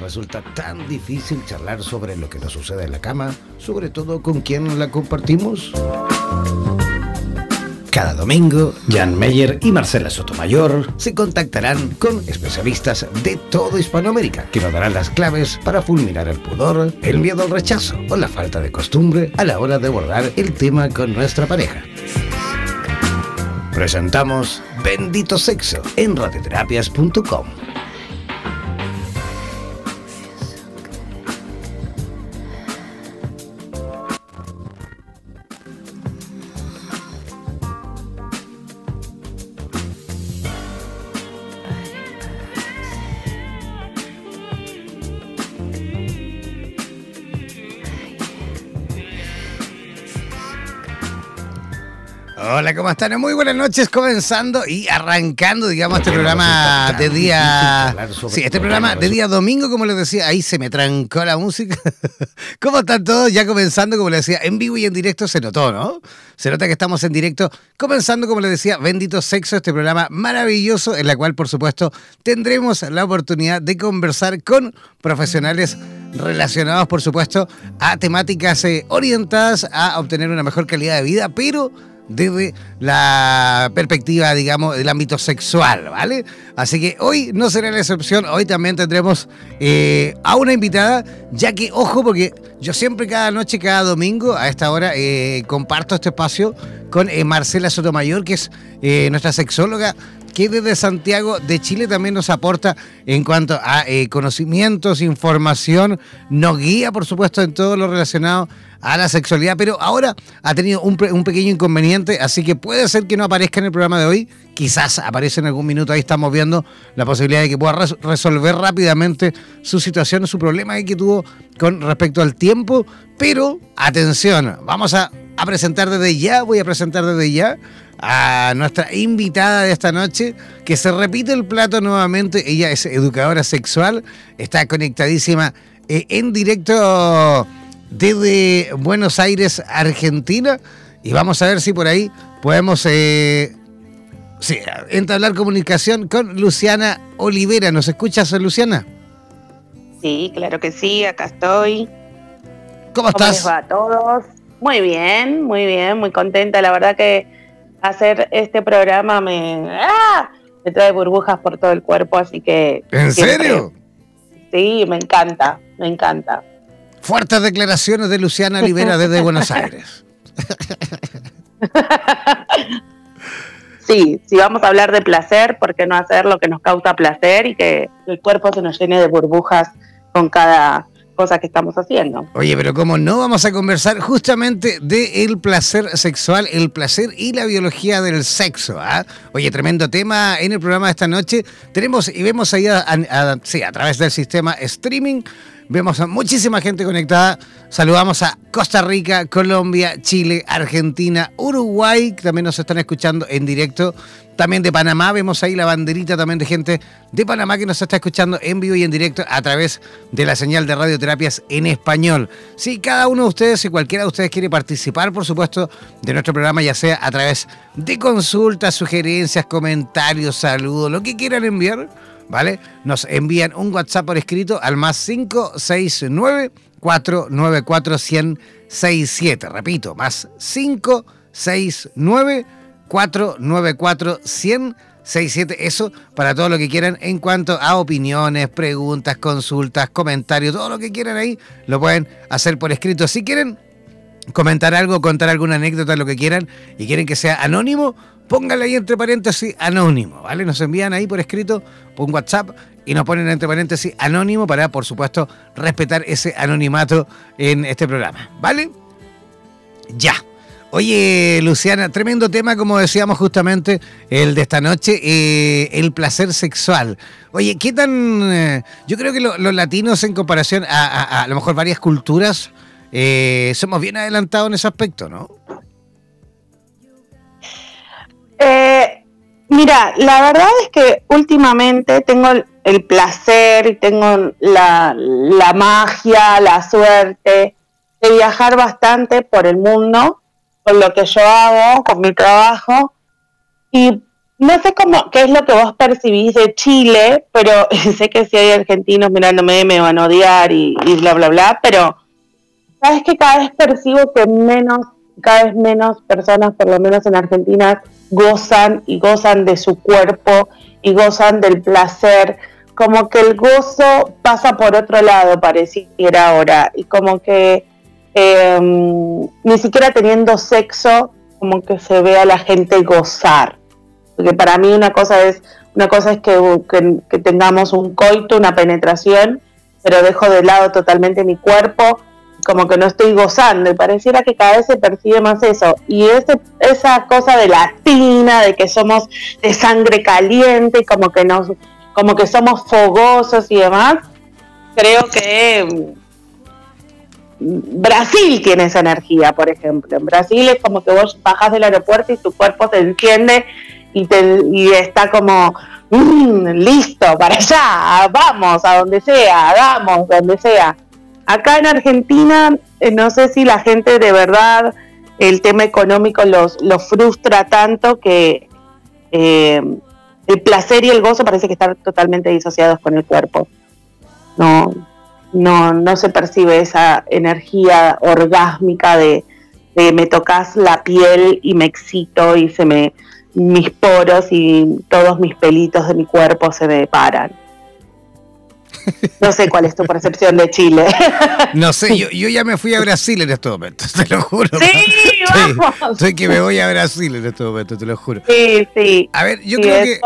resulta tan difícil charlar sobre lo que nos sucede en la cama, sobre todo con quien la compartimos? Cada domingo, Jan Meyer y Marcela Sotomayor se contactarán con especialistas de toda Hispanoamérica que nos darán las claves para fulminar el pudor, el miedo al rechazo o la falta de costumbre a la hora de abordar el tema con nuestra pareja. Presentamos Bendito Sexo en radioterapias.com. están? Muy buenas noches, comenzando y arrancando, digamos, este programa de día... Sí, este programa de día domingo, como les decía, ahí se me trancó la música. ¿Cómo están todos? Ya comenzando, como les decía, en vivo y en directo se notó, ¿no? Se nota que estamos en directo, comenzando, como les decía, Bendito Sexo, este programa maravilloso, en la cual, por supuesto, tendremos la oportunidad de conversar con profesionales relacionados, por supuesto, a temáticas eh, orientadas a obtener una mejor calidad de vida, pero desde la perspectiva, digamos, del ámbito sexual, ¿vale? Así que hoy no será la excepción, hoy también tendremos eh, a una invitada, ya que, ojo, porque yo siempre cada noche, cada domingo, a esta hora, eh, comparto este espacio con eh, Marcela Sotomayor, que es nuestra sexóloga, que desde Santiago de Chile también nos aporta en cuanto a conocimientos, información, nos guía, por supuesto, en todo lo relacionado a la sexualidad, pero ahora ha tenido un, pequeño inconveniente, así que puede ser que no aparezca en el programa de hoy, quizás aparece en algún minuto, ahí estamos viendo la posibilidad de que pueda resolver rápidamente su situación, su problema que tuvo con respecto al tiempo, pero atención, vamos a presentar desde ya, voy a presentar desde ya a nuestra invitada de esta noche, que se repite el plato nuevamente, ella es educadora sexual, está conectadísima eh, en directo desde Buenos Aires, Argentina. Y vamos a ver si por ahí podemos eh, entablar comunicación con Luciana Olivera. ¿Nos escuchas, Luciana? Sí, claro que sí, acá estoy. ¿Cómo, estás? ¿Cómo les va a todos? Muy bien, muy bien, muy contenta. La verdad que hacer este programa me, ¡ah! me trae burbujas por todo el cuerpo, así que... ¿En serio? Sí, me encanta, me encanta. Fuertes declaraciones de Luciana Rivera desde Buenos Aires. Sí, si vamos a hablar de placer, ¿por qué no hacer lo que nos causa placer y que el cuerpo se nos llene de burbujas con cada cosa que estamos haciendo? Oye, pero como no vamos a conversar justamente de placer sexual, el placer y la biología del sexo. ¿ah? Oye, tremendo tema en el programa de esta noche. Tenemos y vemos ahí sí, a través del sistema streaming Vemos a muchísima gente conectada. Saludamos a Costa Rica, Colombia, Chile, Argentina, Uruguay, que también nos están escuchando en directo. También de Panamá, vemos ahí la banderita también de gente de Panamá que nos está escuchando en vivo y en directo a través de la señal de radioterapias en español. Si cada uno de ustedes, si cualquiera de ustedes quiere participar, por supuesto, de nuestro programa, ya sea a través de consultas, sugerencias, comentarios, saludos, lo que quieran enviar ¿vale? Nos envían un WhatsApp por escrito al más 569 494 1067. Repito, más 569 494 1067. Eso para todo lo que quieran en cuanto a opiniones, preguntas, consultas, comentarios, todo lo que quieran ahí, lo pueden hacer por escrito. Si quieren comentar algo, contar alguna anécdota, lo que quieran, y quieren que sea anónimo, pónganle ahí entre paréntesis anónimo, ¿vale? Nos envían ahí por escrito, por un WhatsApp, y nos ponen entre paréntesis anónimo para, por supuesto, respetar ese anonimato en este programa, ¿vale? Ya. Oye, Luciana, tremendo tema, como decíamos justamente, el de esta noche, eh, el placer sexual. Oye, ¿qué tan...? Eh, yo creo que los latinos en comparación a, a, lo mejor varias culturas, eh, somos bien adelantados en ese aspecto, ¿no? Eh, mira, la verdad es que últimamente tengo el, placer y tengo la, magia, la suerte de viajar bastante por el mundo, con lo que yo hago, con mi trabajo, y no sé cómo, qué es lo que vos percibís de Chile, pero sé que si hay argentinos mirándome me van a odiar y, bla, bla, bla, pero sabes que cada vez percibo que menos, cada vez menos personas, por lo menos en Argentina, gozan y gozan de su cuerpo y gozan del placer, como que el gozo pasa por otro lado, pareciera ahora, y como que em, ni siquiera teniendo sexo, como que se ve a la gente gozar. Porque para mí una cosa es, una cosa es que, tengamos un coito, una penetración, pero dejo de lado totalmente mi cuerpo, como que no estoy gozando, y pareciera que cada vez se percibe más eso. Y ese, esa cosa de latina, de que somos de sangre caliente, y como que nos, como que somos fogosos y demás, creo que mm, Brasil tiene esa energía, por ejemplo. En Brasil es como que vos bajas del aeropuerto y tu cuerpo se enciende y, te, y está como mm, listo para allá, vamos a donde sea, vamos donde sea. Acá en Argentina, eh, no sé si la gente de verdad el tema económico los, los frustra tanto que eh, el placer y el gozo parece que están totalmente disociados con el cuerpo. No, no, no se percibe esa energía orgásmica de, de me tocas la piel y me excito y se me mis poros y todos mis pelitos de mi cuerpo se me paran. No sé cuál es tu percepción de Chile. No sé, yo, ya me fui a Brasil en estos momentos, te lo juro. Sí, vamos. Soy que me voy a Brasil en estos momentos, te lo juro. Sí, sí. A ver, yo creo que...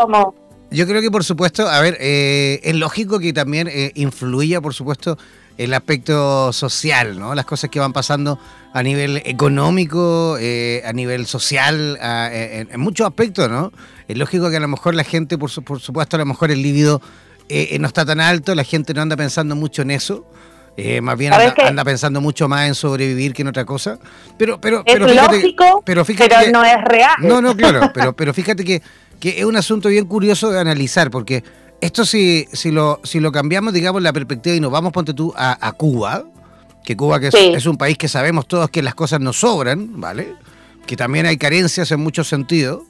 Yo creo que, por supuesto, a ver, eh, es lógico que también eh, influya, por supuesto, el aspecto social, ¿no? Las cosas que van pasando a nivel económico, eh, a nivel social, en, muchos aspectos, ¿no? Es lógico que a lo mejor la gente, por, supuesto, a lo mejor el líbido eh, no está tan alto, la gente no anda pensando mucho en eso. Eh, más bien anda, pensando mucho más en sobrevivir que en otra cosa. Pero, pero, es pero lógico, pero, fíjate no es real. No, no, claro, pero, pero fíjate que, que es un asunto bien curioso de analizar, porque esto si, si, lo, si lo cambiamos, digamos, la perspectiva y nos vamos, ponte tú, a, Cuba, que Cuba que es, un país que sabemos todos que las cosas no sobran, ¿vale? Que también hay carencias en muchos sentidos.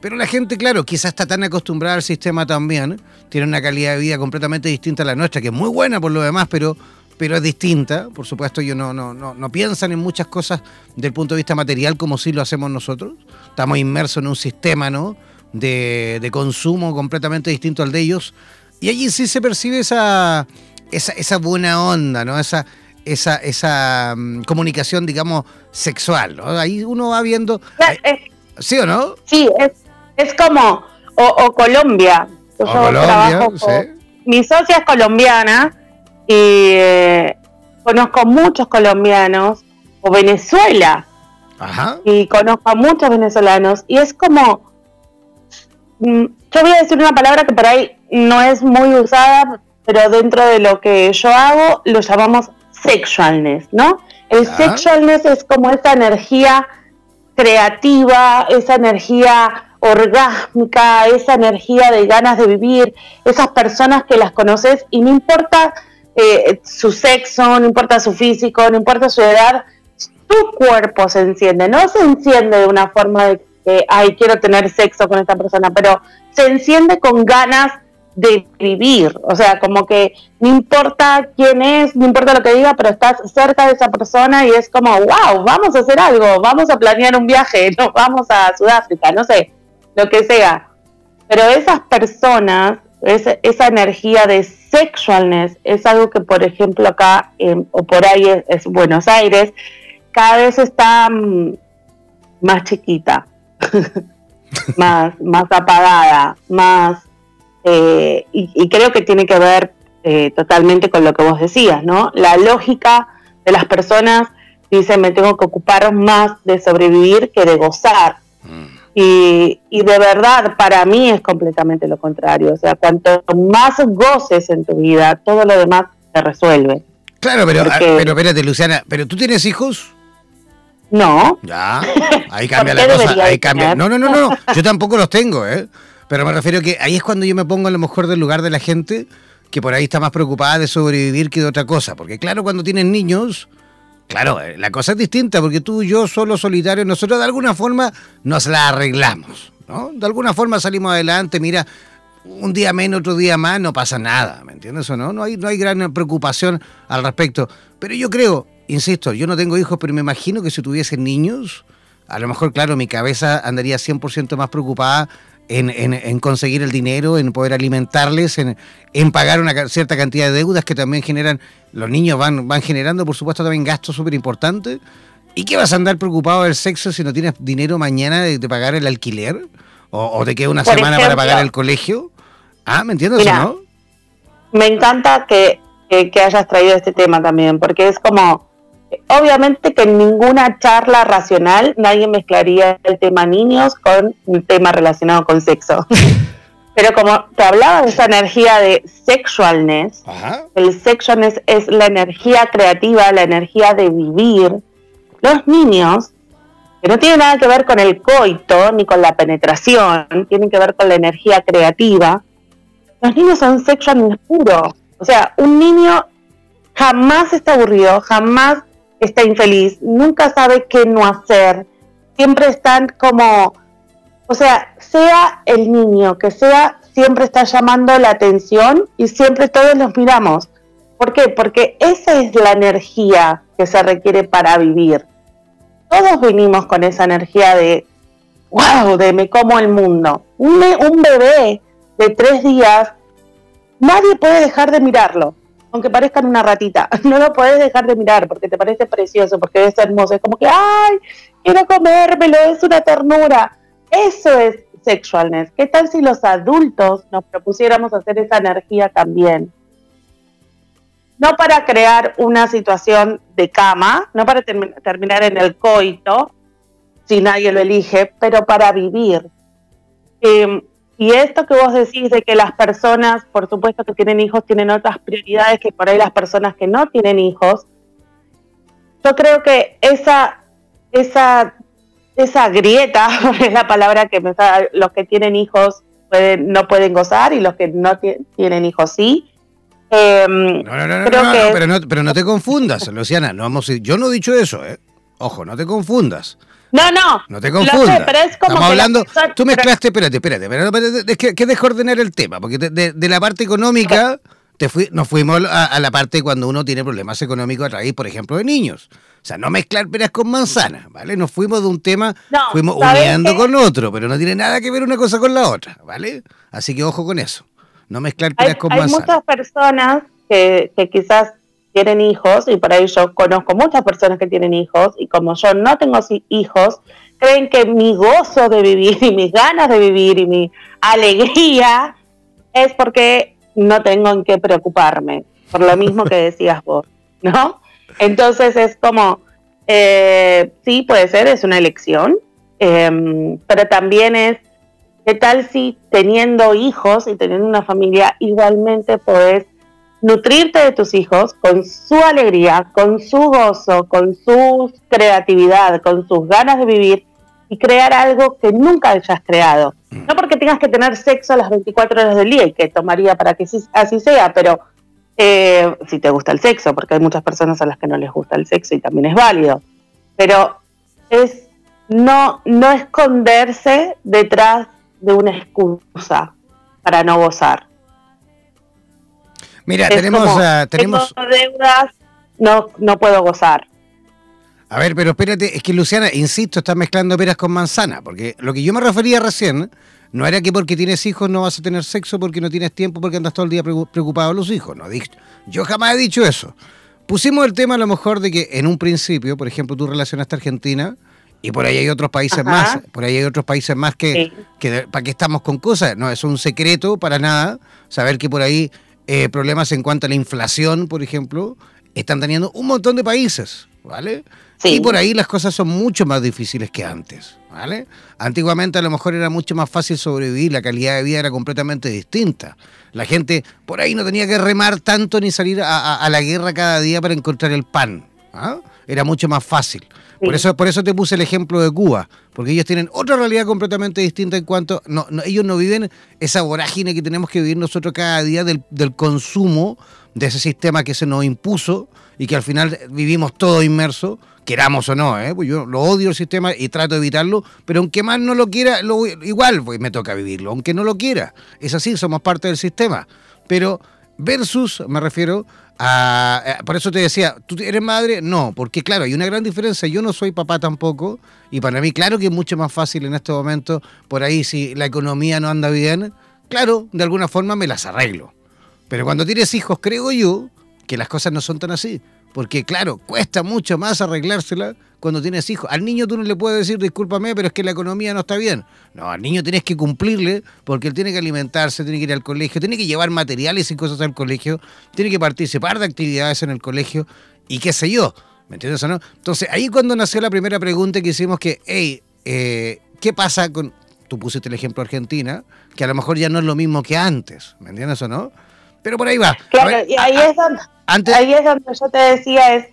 Pero la gente, claro, quizás está tan acostumbrada al sistema también, tiene una calidad de vida completamente distinta a la nuestra, que es muy buena por lo demás, pero, pero es distinta. Por supuesto, ellos no, no, no, no piensan en muchas cosas del punto de vista material como sí lo hacemos nosotros. Estamos inmersos en un sistema, ¿no? de, consumo completamente distinto al de ellos. Y allí sí se percibe esa, esa, buena onda, ¿no? Esa, esa, esa mm, comunicación, digamos, sexual. Ahí uno va viendo... ¿Sí o no? Sí, es, es como... O, Colombia. Yo Colombia, Mi socia es colombiana y eh, conozco muchos colombianos. O Venezuela. Y conozco a muchos venezolanos. Y es como Mm, yo voy a decir una palabra que por ahí no es muy usada, pero dentro de lo que yo hago lo llamamos sexualness, ¿no? El sexualness es como esa energía creativa, esa energía orgásmica, esa energía de ganas de vivir, esas personas que las conoces y no importa eh, su sexo, no importa su físico, no importa su edad, tu cuerpo se enciende, no se enciende de una forma de ay, quiero tener sexo con esta persona, pero se enciende con ganas de vivir, o sea, como que no importa quién es, no importa lo que diga, pero estás cerca de esa persona y es como, wow, vamos a hacer algo, vamos a planear un viaje, no, vamos a Sudáfrica, no sé, lo que sea. Pero esas personas, esa energía de sexualness es algo que, por ejemplo, acá o por ahí es, Buenos Aires, cada vez está mm, más chiquita. más, más apagada, más... Eh, y, creo que tiene que ver eh, totalmente con lo que vos decías, ¿no? La lógica de las personas dice, me tengo que ocupar más de sobrevivir que de gozar. Mm. Y, y, de verdad, para mí es completamente lo contrario. O sea, cuanto más goces en tu vida, todo lo demás se resuelve. Claro, pero, pero espérate, Luciana, ¿pero tú tienes hijos? No. Ya, ahí cambia la cosa. Ahí cambia. No, no, no, no, yo tampoco los tengo, ¿eh? Pero me refiero que ahí es cuando yo me pongo a lo mejor del lugar de la gente que por ahí está más preocupada de sobrevivir que de otra cosa. Porque claro, cuando tienes niños, claro, eh, la cosa es distinta, porque tú y yo, solo solitarios, nosotros de alguna forma nos la arreglamos. ¿no? De alguna forma salimos adelante, mira, un día menos, otro día más, no pasa nada, ¿me entiendes o no? No hay, no hay gran preocupación al respecto. Pero yo creo, insisto, yo no tengo hijos, pero me imagino que si tuviese niños, a lo mejor, claro, mi cabeza andaría 100% más preocupada en, en, conseguir el dinero, en poder alimentarles, en, en, pagar una cierta cantidad de deudas que también generan, los niños van, van generando, por supuesto, también gastos súper importantes. ¿Y qué vas a andar preocupado del sexo si no tienes dinero mañana de, pagar el alquiler? ¿O, te queda una semana para pagar el colegio? Ah, ¿me entiendes o no? Me encanta que, que, hayas traído este tema también, porque es como, obviamente que en ninguna charla racional nadie mezclaría el tema niños con un tema relacionado con sexo. Pero como te hablaba de esa energía de sexualness, el sexualness es la energía creativa, la energía de vivir. Los niños, que no tienen nada que ver con el coito ni con la penetración, tienen que ver con la energía creativa, los niños son sexual puro. O sea, un niño jamás está aburrido, jamás está infeliz, nunca sabe qué no hacer. Siempre están como, o sea, sea el niño que sea, siempre está llamando la atención y siempre todos los miramos. ¿Por qué? Porque esa es la energía que se requiere para vivir. Todos venimos con esa energía de, wow, de me como el mundo. Un, un bebé de tres días, nadie puede dejar de mirarlo, aunque parezcan una ratita. No lo puedes dejar de mirar porque te parece precioso, porque es hermoso. Es como que, ay, quiero comérmelo, es una ternura. Eso es sexualness. ¿Qué tal si los adultos nos propusiéramos hacer esa energía también? No para crear una situación de cama, no para terminar en el coito, si nadie lo elige, pero para vivir. Eh, y esto que vos decís de que las personas, por supuesto que tienen hijos, tienen otras prioridades que por ahí las personas que no tienen hijos, yo creo que esa, esa, esa grieta es la palabra que me los que tienen hijos pueden, no pueden gozar y los que no tienen hijos sí. Em, no, no, no, no, pero no, pero no te confundas, Luciana. No vamos, yo no he dicho eso, ¿eh? Ojo, no te confundas. No, no. No te confundas. pero es como Estamos hablando. tú mezclaste, espérate, espérate, espérate, es que, que descoordenar el tema, porque de, la parte económica te fui, nos fuimos a, la parte cuando uno tiene problemas económicos a raíz, por ejemplo, de niños. O sea, no mezclar peras con manzanas, ¿vale? Nos fuimos de un tema, fuimos uniendo con otro, pero no tiene nada que ver una cosa con la otra, ¿vale? Así que ojo con eso. No mezclar peras con manzanas. Hay muchas personas que, que quizás tienen hijos, y por ahí yo conozco muchas personas que tienen hijos, y como yo no tengo hijos, creen que mi gozo de vivir y mis ganas de vivir y mi alegría es porque no tengo en qué preocuparme, por lo mismo que decías vos, ¿no? Entonces es como, eh, sí, puede ser, es una elección, em, pero también es, ¿qué tal si teniendo hijos y teniendo una familia igualmente podés nutrirte de tus hijos con su alegría, con su gozo, con su creatividad, con sus ganas de vivir y crear algo que nunca hayas creado. Mm. No porque tengas que tener sexo a las 24 horas del día y que tomaría para que así sea, pero eh, si te gusta el sexo, porque hay muchas personas a las que no les gusta el sexo y también es válido, pero es no, no esconderse detrás de una excusa para no gozar. Mira, tenemos, tenemos... deudas, no, no puedo gozar. A ver, pero espérate, es que Luciana, insisto, está mezclando peras con manzana, porque lo que yo me refería recién no era que porque tienes hijos no vas a tener sexo, porque no tienes tiempo, porque andas todo el día preocupado de los hijos. No, yo jamás he dicho eso. Pusimos el tema a lo mejor de que en un principio, por ejemplo, tú relacionaste a Argentina y por ahí hay otros países más, por ahí hay otros países más que, que para qué estamos con cosas. No, es un secreto para nada saber que por ahí eh, problemas en cuanto a la inflación, por ejemplo, están teniendo un montón de países, ¿vale? Y por ahí las cosas son mucho más difíciles que antes, ¿vale? Antiguamente a lo mejor era mucho más fácil sobrevivir, la calidad de vida era completamente distinta. La gente por ahí no tenía que remar tanto ni salir a, la guerra cada día para encontrar el pan. ¿ah? Era mucho más fácil. Por, eso, por eso te puse el ejemplo de Cuba, porque ellos tienen otra realidad completamente distinta en cuanto, no, ellos no viven esa vorágine que tenemos que vivir nosotros cada día del, del consumo de ese sistema que se nos impuso y que al final vivimos todo inmerso, queramos o no, ¿eh? pues yo lo odio el sistema y trato de evitarlo, pero aunque más no lo quiera, lo, igual pues, me toca vivirlo, aunque no lo quiera. Es así, somos parte del sistema. Pero versus, me refiero a... Eh, por eso te decía, ¿tú eres madre? No, porque claro, hay una gran diferencia. Yo no soy papá tampoco y para mí claro que es mucho más fácil en este momento, por ahí si la economía no anda bien, claro, de alguna forma me las arreglo. Pero cuando tienes hijos, creo yo que las cosas no son tan así. Porque claro, cuesta mucho más arreglársela cuando tienes hijos. Al niño tú no le puedes decir, discúlpame, pero es que la economía no está bien. No, al niño tienes que cumplirle porque él tiene que alimentarse, tiene que ir al colegio, tiene que llevar materiales y cosas al colegio, tiene que participar de actividades en el colegio y qué sé yo. ¿Me entiendes o no? Entonces, ahí cuando nació la primera pregunta que hicimos que, hey, eh, ¿qué pasa con... Tú pusiste el ejemplo Argentina, que a lo mejor ya no es lo mismo que antes, ¿me entiendes o no? Pero por ahí va. Claro, y ahí, es donde, ahí es donde yo te decía es,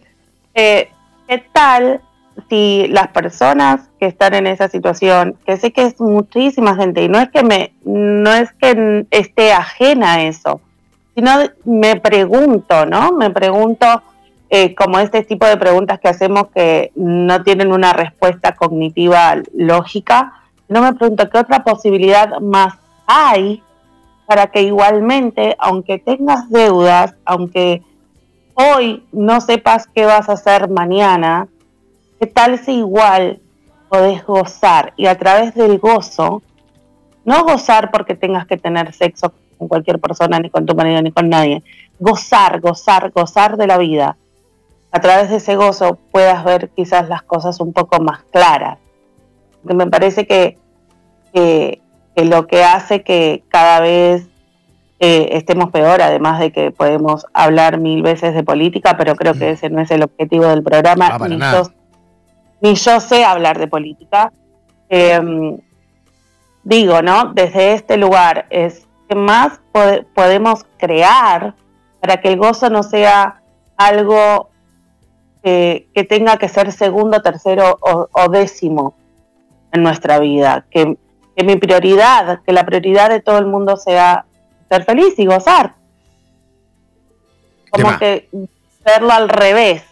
eh, ¿qué tal si las personas que están en esa situación, que sé que es muchísima gente, y no es que me, no es que esté ajena a eso, sino me pregunto, ¿no? Me pregunto, eh, como este tipo de preguntas que hacemos que no tienen una respuesta cognitiva lógica, no me pregunto qué otra posibilidad más hay para que igualmente, aunque tengas deudas, aunque hoy no sepas qué vas a hacer mañana, ¿qué tal si igual podés gozar y a través del gozo, no gozar porque tengas que tener sexo con cualquier persona, ni con tu marido, ni con nadie, gozar, gozar, gozar de la vida. A través de ese gozo puedas ver quizás las cosas un poco más claras. me parece que lo que hace que cada vez eh, estemos peor, además de que podemos hablar mil veces de política, pero creo que mm. ese no es el objetivo del programa. Ah, ni, yo, sé hablar de política. Em, digo, ¿no? Desde este lugar es que más podemos crear para que el gozo no sea algo que tenga que ser segundo, tercero o, o décimo en nuestra vida. Que, que mi prioridad, que la prioridad de todo el mundo sea ser feliz y gozar. Como que verlo al revés.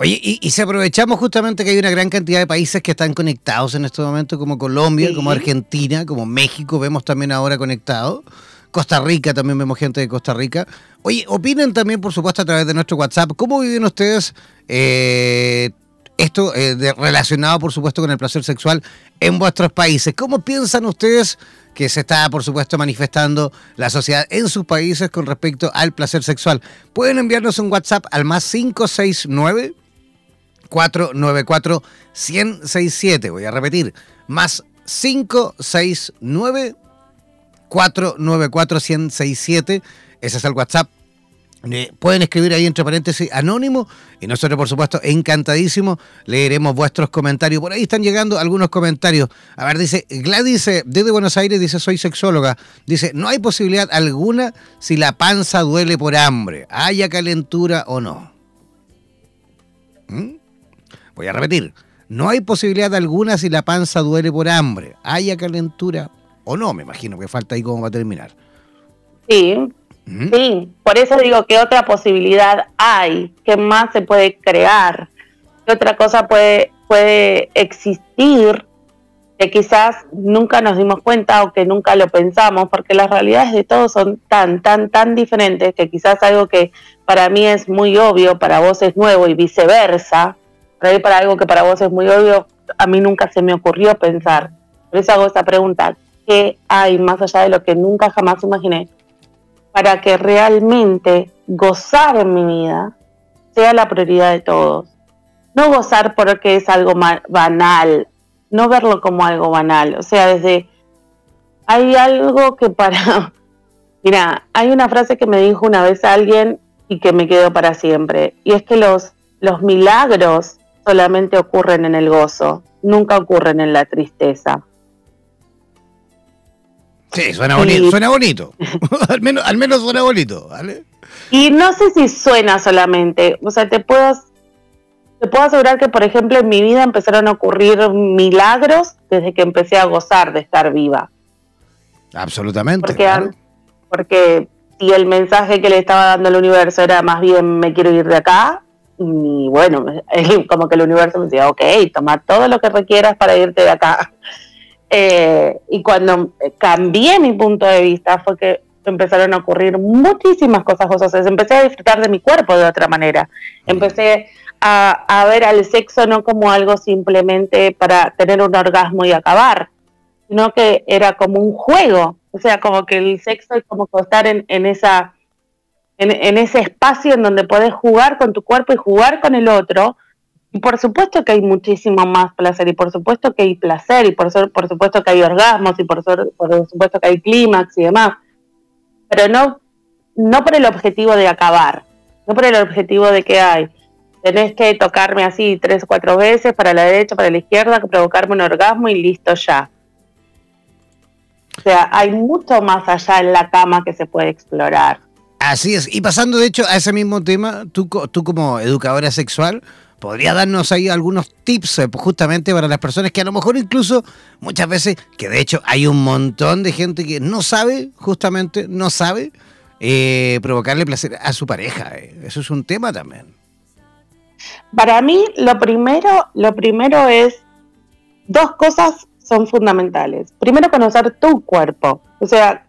Oye, y, si aprovechamos justamente que hay una gran cantidad de países que están conectados en este momento, como Colombia, como Argentina, como México, vemos también ahora conectados. Costa Rica, también vemos gente de Costa Rica. Oye, opinen también, por supuesto, a través de nuestro WhatsApp, ¿cómo viven ustedes eh, esto eh, relacionado, por supuesto, con el placer sexual en vuestros países? ¿Cómo piensan ustedes que se está, por supuesto, manifestando la sociedad en sus países con respecto al placer sexual. Pueden enviarnos un WhatsApp al más 569 494 1067. Voy a repetir, más 569 494 1067. Ese es el WhatsApp eh, pueden escribir ahí entre paréntesis anónimo y nosotros por supuesto encantadísimo leeremos vuestros comentarios. Por ahí están llegando algunos comentarios. A ver, dice Gladys eh, desde Buenos Aires, dice soy sexóloga. Dice, no hay posibilidad alguna si la panza duele por hambre, haya calentura o no. ¿Mm? Voy a repetir, no hay posibilidad alguna si la panza duele por hambre, haya calentura o no. Me imagino que falta ahí cómo va a terminar. Sí, Sí, por eso digo que otra posibilidad hay, que más se puede crear, que otra cosa puede, puede existir que quizás nunca nos dimos cuenta o que nunca lo pensamos, porque las realidades de todos son tan, tan, tan diferentes que quizás algo que para mí es muy obvio, para vos es nuevo y viceversa, pero para algo que para vos es muy obvio, a mí nunca se me ocurrió pensar. Por eso hago esta pregunta, ¿qué hay más allá de lo que nunca jamás imaginé? Para que realmente gozar en mi vida sea la prioridad de todos. No gozar porque es algo banal, no verlo como algo banal. O sea, desde hay algo que para... Mira, hay una frase que me dijo una vez alguien y que me quedó para siempre. Y es que los, los milagros solamente ocurren en el gozo, nunca ocurren en la tristeza. Sí, suena bonito, suena bonito. al, menos, al menos suena bonito, ¿vale? Y no sé si suena solamente, o sea, te puedo te puedo asegurar que, por ejemplo, en mi vida empezaron a ocurrir milagros desde que empecé a gozar de estar viva. Absolutamente. Porque, porque si el mensaje que le estaba dando el universo era más bien me quiero ir de acá, y bueno, como que el universo me decía, ok, toma todo lo que requieras para irte de acá. Eh, y cuando cambié mi punto de vista fue que empezaron a ocurrir muchísimas cosas gozosas. Empecé a disfrutar de mi cuerpo de otra manera. Empecé a, ver al sexo no como algo simplemente para tener un orgasmo y acabar, sino que era como un juego, o sea, como que el sexo es como estar en, esa, en, ese espacio en donde puedes jugar con tu cuerpo y jugar con el otro. Y por supuesto que hay muchísimo más placer, y por supuesto que hay placer, y por, por supuesto que hay orgasmos, y por, supuesto que hay clímax y demás. Pero no, no por el objetivo de acabar, no por el objetivo de que hay tenés que tocarme así tres o cuatro veces para la derecha, para la izquierda, provocarme un orgasmo y listo ya. O sea, hay mucho más allá en la cama que se puede explorar. Así es. Y pasando de hecho a ese mismo tema, tú, tú como educadora sexual, ¿podría darnos ahí algunos tips eh, justamente para las personas que a lo mejor incluso muchas veces, que de hecho hay un montón de gente que no sabe, justamente, no sabe eh, provocarle placer a su pareja? Eh. Eso es un tema también. Para mí, lo primero, lo primero es, dos cosas son fundamentales. Primero, conocer tu cuerpo. O sea,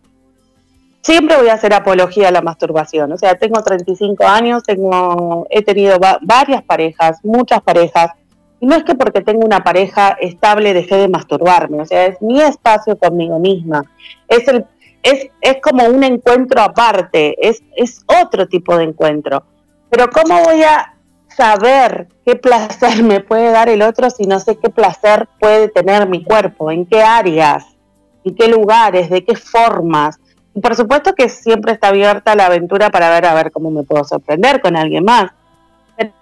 siempre voy a hacer apología a la masturbación. O sea, tengo 35 años, tengo, he tenido varias parejas, muchas parejas. Y no es que porque tengo una pareja estable deje de masturbarme. O sea, es mi espacio conmigo misma. Es, el, es, es como un encuentro aparte, es, es otro tipo de encuentro. Pero ¿cómo voy a saber qué placer me puede dar el otro si no sé qué placer puede tener mi cuerpo, en qué áreas, en qué lugares, de qué formas. Y por supuesto que siempre está abierta la aventura para ver a ver cómo me puedo sorprender con alguien más.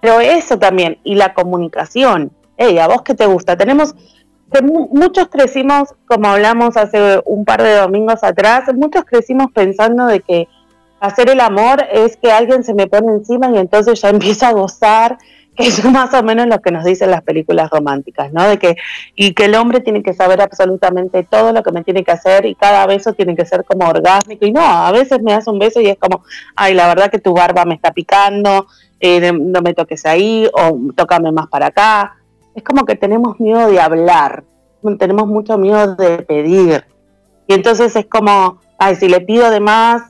Pero eso también, y la comunicación. Hey, ¿a vos qué te gusta? Tenemos, muchos crecimos, como hablamos hace un par de domingos atrás, muchos crecimos pensando de que hacer el amor es que alguien se me pone encima y entonces ya empiezo a gozar, es más o menos lo que nos dicen las películas románticas, ¿no? De que, y que el hombre tiene que saber absolutamente todo lo que me tiene que hacer y cada beso tiene que ser como orgásmico. Y no, a veces me das un beso y es como, ay, la verdad que tu barba me está picando, eh, no me toques ahí o tócame más para acá. Es como que tenemos miedo de hablar, tenemos mucho miedo de pedir. Y entonces es como, ay, si le pido de más,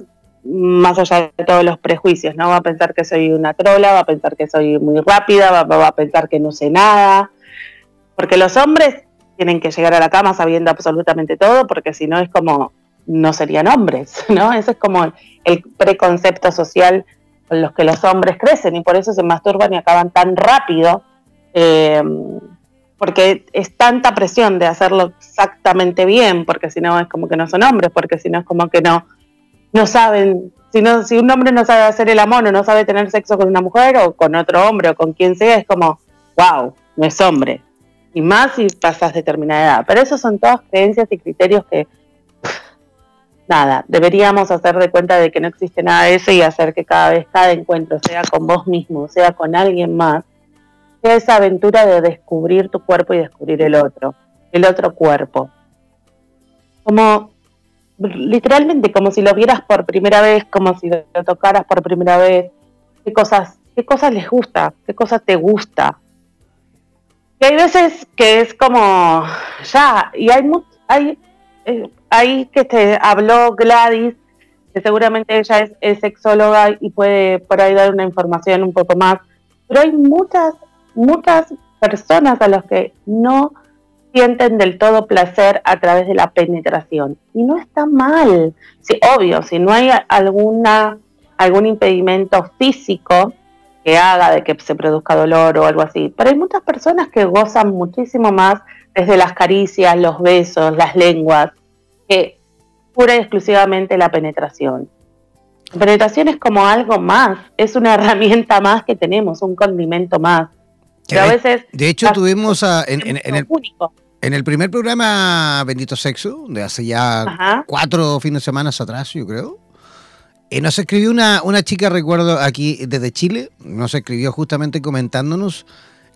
más allá de todos los prejuicios, ¿no? Va a pensar que soy una trola, va a pensar que soy muy rápida, va, a pensar que no sé nada. Porque los hombres tienen que llegar a la cama sabiendo absolutamente todo, porque si no es como, no serían hombres, ¿no? Ese es como el preconcepto social con los que los hombres crecen y por eso se masturban y acaban tan rápido, eh, porque es tanta presión de hacerlo exactamente bien, porque si no es como que no son hombres, porque si no es como que no no saben, si, no, si un hombre no sabe hacer el amor o no sabe tener sexo con una mujer o con otro hombre o con quien sea, es como, wow, no es hombre. Y más si pasas determinada edad. Pero eso son todas creencias y criterios que, nada, deberíamos hacer de cuenta de que no existe nada de eso y hacer que cada vez, cada encuentro, sea con vos mismo, sea con alguien más, sea esa aventura de descubrir tu cuerpo y descubrir el otro, el otro cuerpo. Como literalmente como si lo vieras por primera vez, como si lo tocaras por primera vez, qué cosas, qué cosas les gusta, qué cosas te gusta. Y hay veces que es como, ya, y hay, hay, eh, hay que te habló Gladys, que seguramente ella es, es, sexóloga y puede por ahí dar una información un poco más, pero hay muchas, muchas personas a las que no sienten del todo placer a través de la penetración. Y no está mal. Sí, obvio, si no hay alguna, algún impedimento físico que haga de que se produzca dolor o algo así. Pero hay muchas personas que gozan muchísimo más desde las caricias, los besos, las lenguas, que pura y exclusivamente la penetración. La penetración es como algo más, es una herramienta más que tenemos, un condimento más veces. De hecho, tuvimos en, el, en el primer programa Bendito Sexo, de hace ya cuatro fines de semana atrás, yo creo. Eh, nos escribió una, una chica, recuerdo, aquí desde Chile, nos escribió justamente comentándonos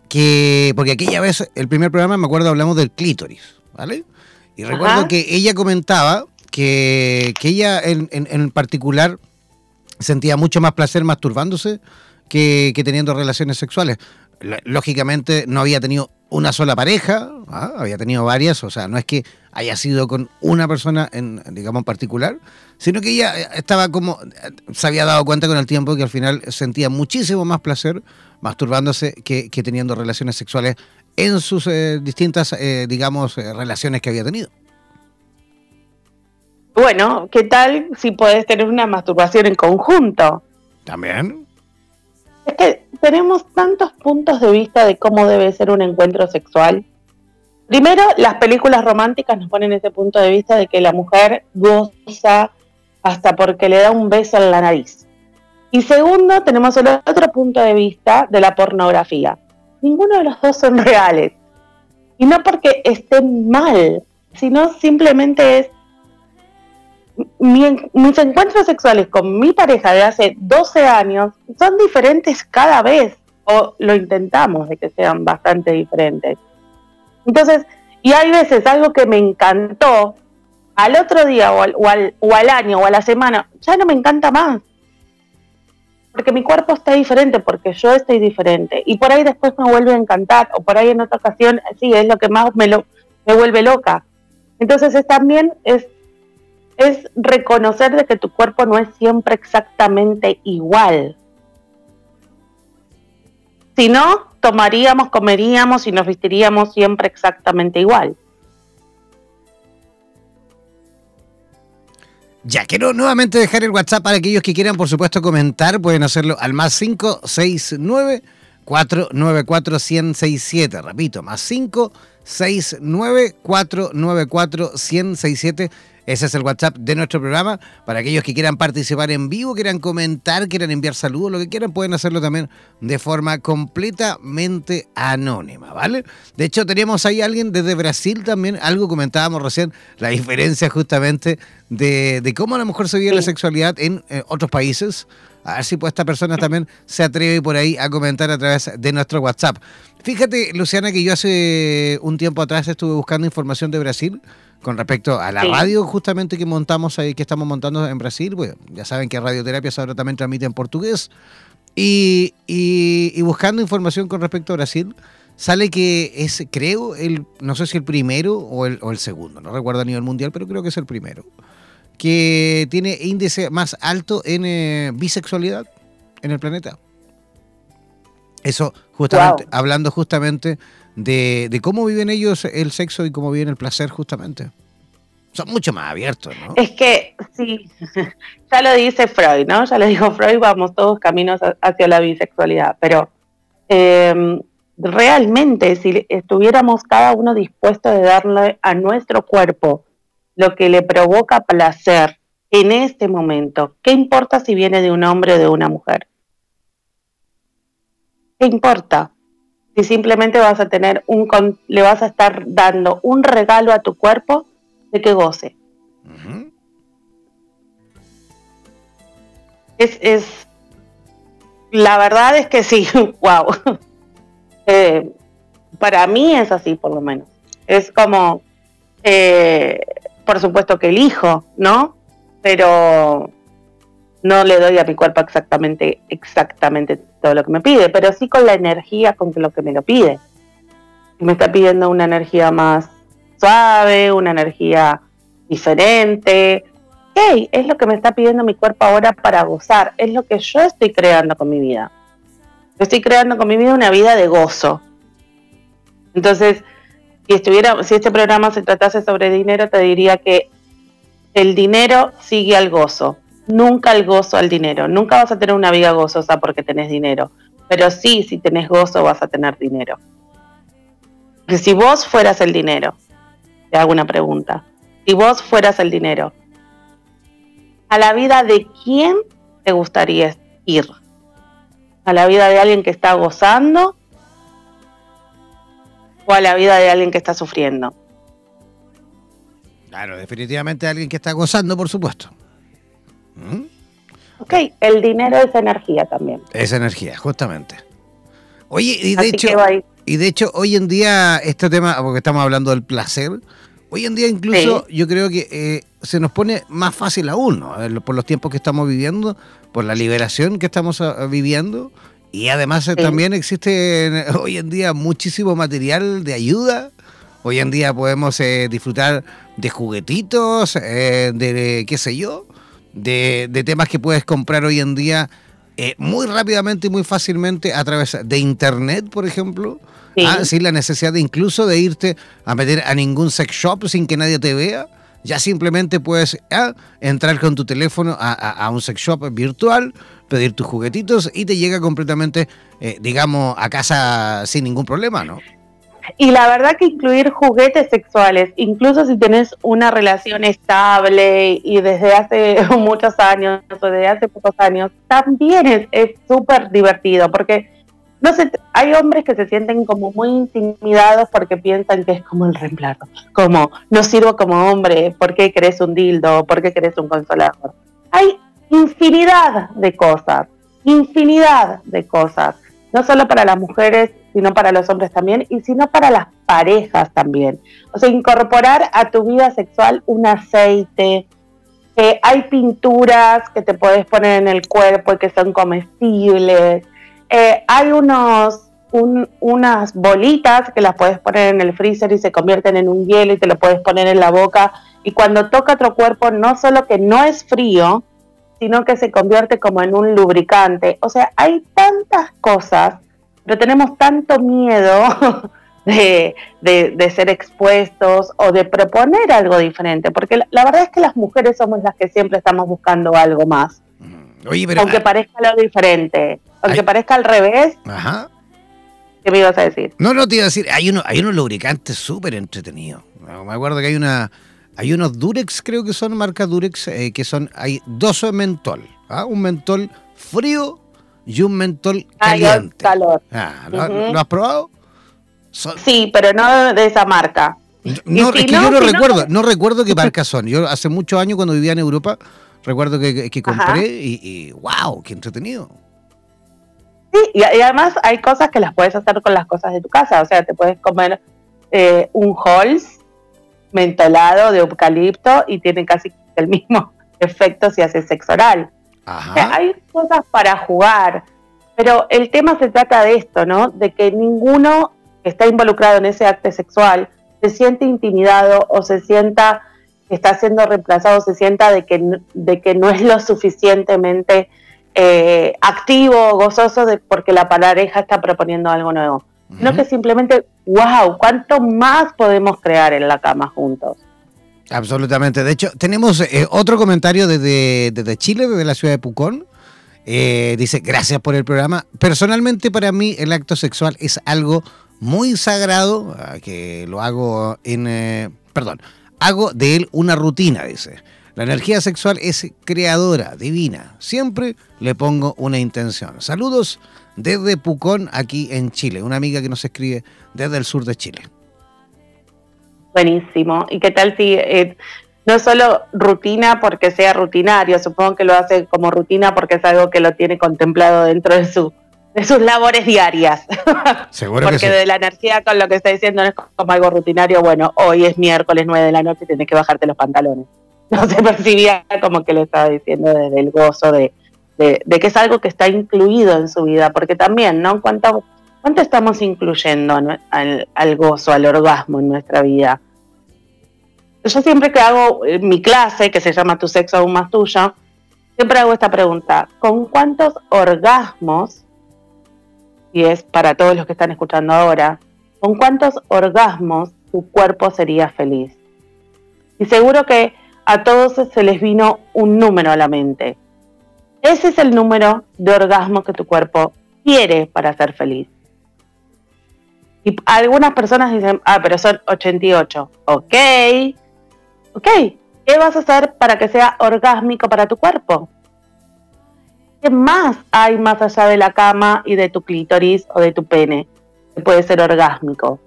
que, porque aquella vez, el primer programa, me acuerdo, hablamos del clítoris, ¿vale? Y recuerdo que ella comentaba que, ella en, en, particular sentía mucho más placer masturbándose que, que teniendo relaciones sexuales. Lógicamente no había tenido una sola pareja, ¿ah? había tenido varias, o sea, no es que haya sido con una persona, en, digamos, en particular, sino que ella eh, estaba como, eh, se había dado cuenta con el tiempo que al final sentía muchísimo más placer masturbándose que, teniendo relaciones sexuales en sus eh, distintas, digamos, relaciones que había tenido. Bueno, ¿qué tal si puedes tener una masturbación en conjunto? También. Es que tenemos tantos puntos de vista de cómo debe ser un encuentro sexual. Primero, las películas románticas nos ponen ese punto de vista de que la mujer goza hasta porque le da un beso en la nariz. Y segundo, tenemos el otro punto de vista de la pornografía. Ninguno de los dos son reales. Y no porque estén mal, sino simplemente es mis encuentros sexuales con mi pareja de hace 12 años son diferentes cada vez, o lo intentamos de que sean bastante diferentes. Entonces, y hay veces algo que me encantó, al otro día o al, o al, año o a la semana, ya no me encanta más. Porque mi cuerpo está diferente, porque yo estoy diferente. Y por ahí después me vuelve a encantar, o por ahí en otra ocasión, sí, es lo que más me, lo, me vuelve loca. Entonces es, también es es reconocer de que tu cuerpo no es siempre exactamente igual. Si no, tomaríamos, comeríamos y nos vestiríamos siempre exactamente igual. Ya, quiero nuevamente dejar el WhatsApp para aquellos que quieran, por supuesto, comentar. Pueden hacerlo al más 569 494 1067. Repito, más 569 494 1067 ese es el WhatsApp de nuestro programa. Para aquellos que quieran participar en vivo, quieran comentar, quieran enviar saludos, lo que quieran, pueden hacerlo también de forma completamente anónima, ¿vale? De hecho, teníamos ahí alguien desde Brasil también, algo comentábamos recién, la diferencia justamente de, cómo a lo mejor se vive la sexualidad en eh, otros países. A ver si pues esta persona también se atreve por ahí a comentar a través de nuestro WhatsApp. Fíjate, Luciana, que yo hace un tiempo atrás estuve buscando información de Brasil con respecto a la radio justamente que montamos ahí, que estamos montando en Brasil, pues ya saben que Radioterapia ahora también transmite en portugués. Y, y, buscando información con respecto a Brasil, sale que es, creo, el, no sé si el primero o el, o el segundo, no recuerdo a nivel mundial, pero creo que es el primero, que tiene índice más alto en eh, bisexualidad en el planeta. Eso, justamente, hablando justamente de, cómo viven ellos el sexo y cómo viven el placer justamente. Son mucho más abiertos. Es que, sí, ya lo dice Freud, ¿no? Ya lo dijo Freud, vamos todos caminos hacia la bisexualidad, pero em, realmente si estuviéramos cada uno dispuesto de darle a nuestro cuerpo lo que le provoca placer en este momento, ¿qué importa si viene de un hombre o de una mujer? ¿Qué importa? Si simplemente vas a tener un le vas a estar dando un regalo a tu cuerpo de que goce. es, es, la verdad es que sí, wow. Eh, para mí es así, por lo menos. Es como, eh, por supuesto que elijo, ¿no? Pero no le doy a mi cuerpo exactamente, exactamente todo lo que me pide, pero sí con la energía con lo que me lo pide. Me está pidiendo una energía más suave, una energía diferente. hey, es lo que me está pidiendo mi cuerpo ahora para gozar, es lo que yo estoy creando con mi vida. Yo estoy creando con mi vida una vida de gozo. Entonces, si estuviera, si este programa se tratase sobre dinero, te diría que el dinero sigue al gozo nunca el gozo al dinero. Nunca vas a tener una vida gozosa porque tenés dinero. Pero sí, si tenés gozo, vas a tener dinero. Que si vos fueras el dinero, te hago una pregunta. Si vos fueras el dinero, ¿a la vida de quién te gustaría ir? ¿A la vida de alguien que está gozando? ¿O a la vida de alguien que está sufriendo? Claro, definitivamente alguien que está gozando, por supuesto. Ok, el dinero es energía también. Es energía, justamente. Oye, y de hecho, Y de hecho, hoy en día, este tema, porque estamos hablando del placer, hoy en día incluso yo creo que eh, se nos pone más fácil aún, ¿no? por los tiempos que estamos viviendo, por la liberación que estamos ah, viviendo. Y además eh, también existe hoy en día muchísimo material de ayuda. Hoy en día podemos eh, disfrutar de juguetitos, de qué sé yo, de, de, temas que puedes comprar hoy en día muy rápidamente y muy fácilmente a través de internet, por ejemplo. Ah, sin la necesidad de incluso de irte a meter a ningún sex shop sin que nadie te vea. Ya simplemente puedes ah, entrar con tu teléfono a, un sex shop virtual, pedir tus juguetitos y te llega completamente, eh, digamos, a casa sin ningún problema, ¿no? Y la verdad que incluir juguetes sexuales, incluso si tenés una relación estable y desde hace muchos años o desde hace pocos años, también es súper divertido porque no sé, hay hombres que se sienten como muy intimidados porque piensan que es como el reemplazo, como no sirvo como hombre, ¿por qué querés un dildo? ¿Por qué querés un consolador? Hay infinidad de cosas, infinidad de cosas, no solo para las mujeres, sino para los hombres también, y sino para las parejas también. O sea, incorporar a tu vida sexual un aceite, hay pinturas que te puedes poner en el cuerpo y que son comestibles, eh, hay unos, unas bolitas que las puedes poner en el freezer y se convierten en un hielo y te lo puedes poner en la boca. Y cuando toca otro cuerpo, no solo que no es frío, sino que se convierte como en un lubricante. O sea, hay tantas cosas, pero tenemos tanto miedo de, de, ser expuestos o de proponer algo diferente, porque la, verdad es que las mujeres somos las que siempre estamos buscando algo más. aunque ah, parezca lo diferente. Aunque parezca al revés. Ajá. ¿Qué me ibas a decir? No, no, te iba a decir, hay, uno, hay unos lubricantes súper entretenidos. Me acuerdo que hay una hay unos Durex, creo que son marca Durex, eh, que son, hay dos mentol, ¿ah? un mentol frío y un mentol caliente. calor. Ah, ¿lo, has probado? Sí, pero no de esa marca. No, es que yo no, recuerdo, no recuerdo qué marcas son. Yo hace muchos años cuando vivía en Europa, recuerdo que, que compré y, y, wow, qué entretenido. Sí, y, además hay cosas que las puedes hacer con las cosas de tu casa. O sea, te puedes comer eh, un Halls mentolado de eucalipto y tiene casi el mismo efecto si haces sexo oral. hay cosas para jugar, pero el tema se trata de esto, ¿no? De que ninguno que está involucrado en ese acto sexual se siente intimidado o se sienta que está siendo reemplazado, se sienta de que, de que no es lo suficientemente eh, activo, gozoso, de, porque la pareja está proponiendo algo nuevo. No que simplemente, wow, ¿cuánto más podemos crear en la cama juntos? Absolutamente. De hecho, tenemos eh, otro comentario desde, desde, Chile, desde la ciudad de Pucón. Eh, dice, gracias por el programa. Personalmente para mí el acto sexual es algo muy sagrado, ah, que lo hago en... perdón, hago de él una rutina, dice. La energía sexual es creadora, divina. Siempre le pongo una intención. Saludos desde Pucón, aquí en Chile. Una amiga que nos escribe desde el sur de Chile. Buenísimo. ¿Y qué tal si eh, no solo rutina porque sea rutinario, supongo que lo hace como rutina porque es algo que lo tiene contemplado dentro de su de sus labores diarias. Seguro Porque de la energía con lo que está diciendo no es como algo rutinario, bueno, hoy es miércoles 9 de la noche y tienes que bajarte los pantalones. no se percibía como que le estaba diciendo desde el gozo de, que es algo que está incluido en su vida, porque también, ¿no? ¿Cuánto, cuánto estamos incluyendo al, gozo, al orgasmo en nuestra vida? Yo siempre que hago eh, mi clase, que se llama Tu sexo aún más tuyo, siempre hago esta pregunta, ¿con cuántos orgasmos, y es para todos los que están escuchando ahora, ¿con cuántos orgasmos tu cuerpo sería feliz? Y seguro que a todos se les vino un número a la mente. Ese es el número de orgasmo que tu cuerpo quiere para ser feliz. Y algunas personas dicen, ah, pero son 88. Ok, ok. ¿Qué vas a hacer para que sea orgásmico para tu cuerpo? ¿Qué más hay más allá de la cama y de tu clítoris o de tu pene que puede ser orgásmico?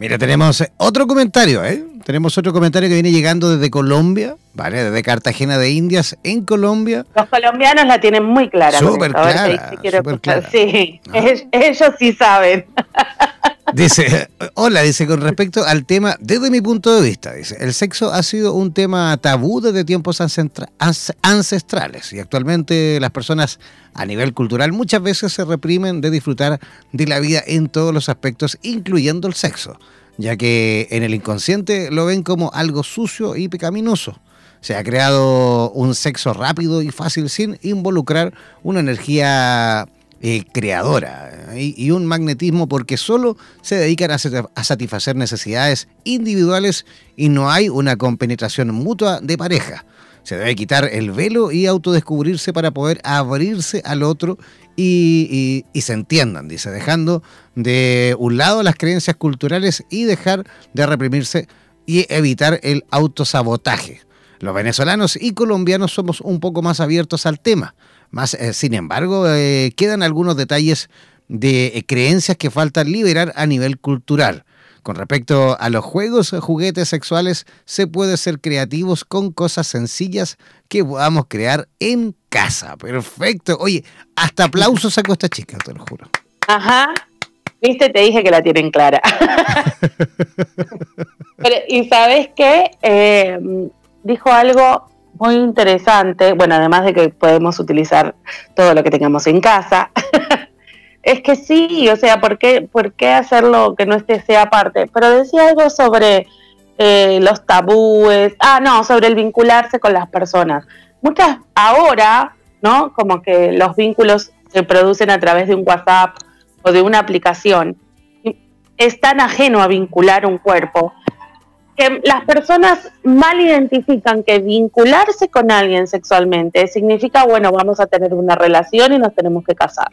Mira, tenemos otro comentario, ¿eh? Tenemos otro comentario que viene llegando desde Colombia, ¿vale? Desde Cartagena de Indias, en Colombia. Los colombianos la tienen muy clara. Súper clara, clara. Sí, ellos sí saben. Dice, hola, dice, con respecto al tema, desde mi punto de vista, dice, el sexo ha sido un tema tabú desde tiempos ancestrales y actualmente las personas a nivel cultural muchas veces se reprimen de disfrutar de la vida en todos los aspectos, incluyendo el sexo, ya que en el inconsciente lo ven como algo sucio y pecaminoso. Se ha creado un sexo rápido y fácil sin involucrar una energía eh, creadora y, un magnetismo porque solo se dedican a, satisfacer necesidades individuales y no hay una compenetración mutua de pareja. Se debe quitar el velo y autodescubrirse para poder abrirse al otro y, y, se entiendan, dice, dejando de un lado las creencias culturales y dejar de reprimirse y evitar el autosabotaje. Los venezolanos y colombianos somos un poco más abiertos al tema más, eh, sin embargo, eh, quedan algunos detalles de eh, creencias que faltan liberar a nivel cultural. Con respecto a los juegos, juguetes sexuales, se puede ser creativos con cosas sencillas que podamos crear en casa. Perfecto. Oye, hasta aplausos sacó esta chica, te lo juro. Ajá. Viste, te dije que la tienen clara. y sabes qué? dijo algo muy interesante, bueno, además de que podemos utilizar todo lo que tengamos en casa, es que sí, o sea, ¿por qué, ¿por qué hacerlo que no esté sea parte? Pero decía algo sobre eh, los tabúes, ah, no, sobre el vincularse con las personas. Muchas ahora, ¿no? Como que los vínculos se producen a través de un WhatsApp o de una aplicación. Es tan ajeno a vincular un cuerpo las personas mal identifican que vincularse con alguien sexualmente significa, bueno, vamos a tener una relación y nos tenemos que casar.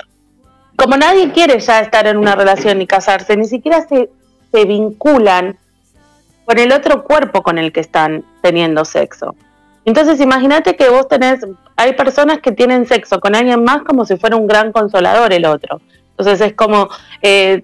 Como nadie quiere ya estar en una relación y casarse, ni siquiera se, se vinculan con el otro cuerpo con el que están teniendo sexo. Entonces imagínate que vos tenés, hay personas que tienen sexo con alguien más como si fuera un gran consolador el otro. Entonces es como, eh,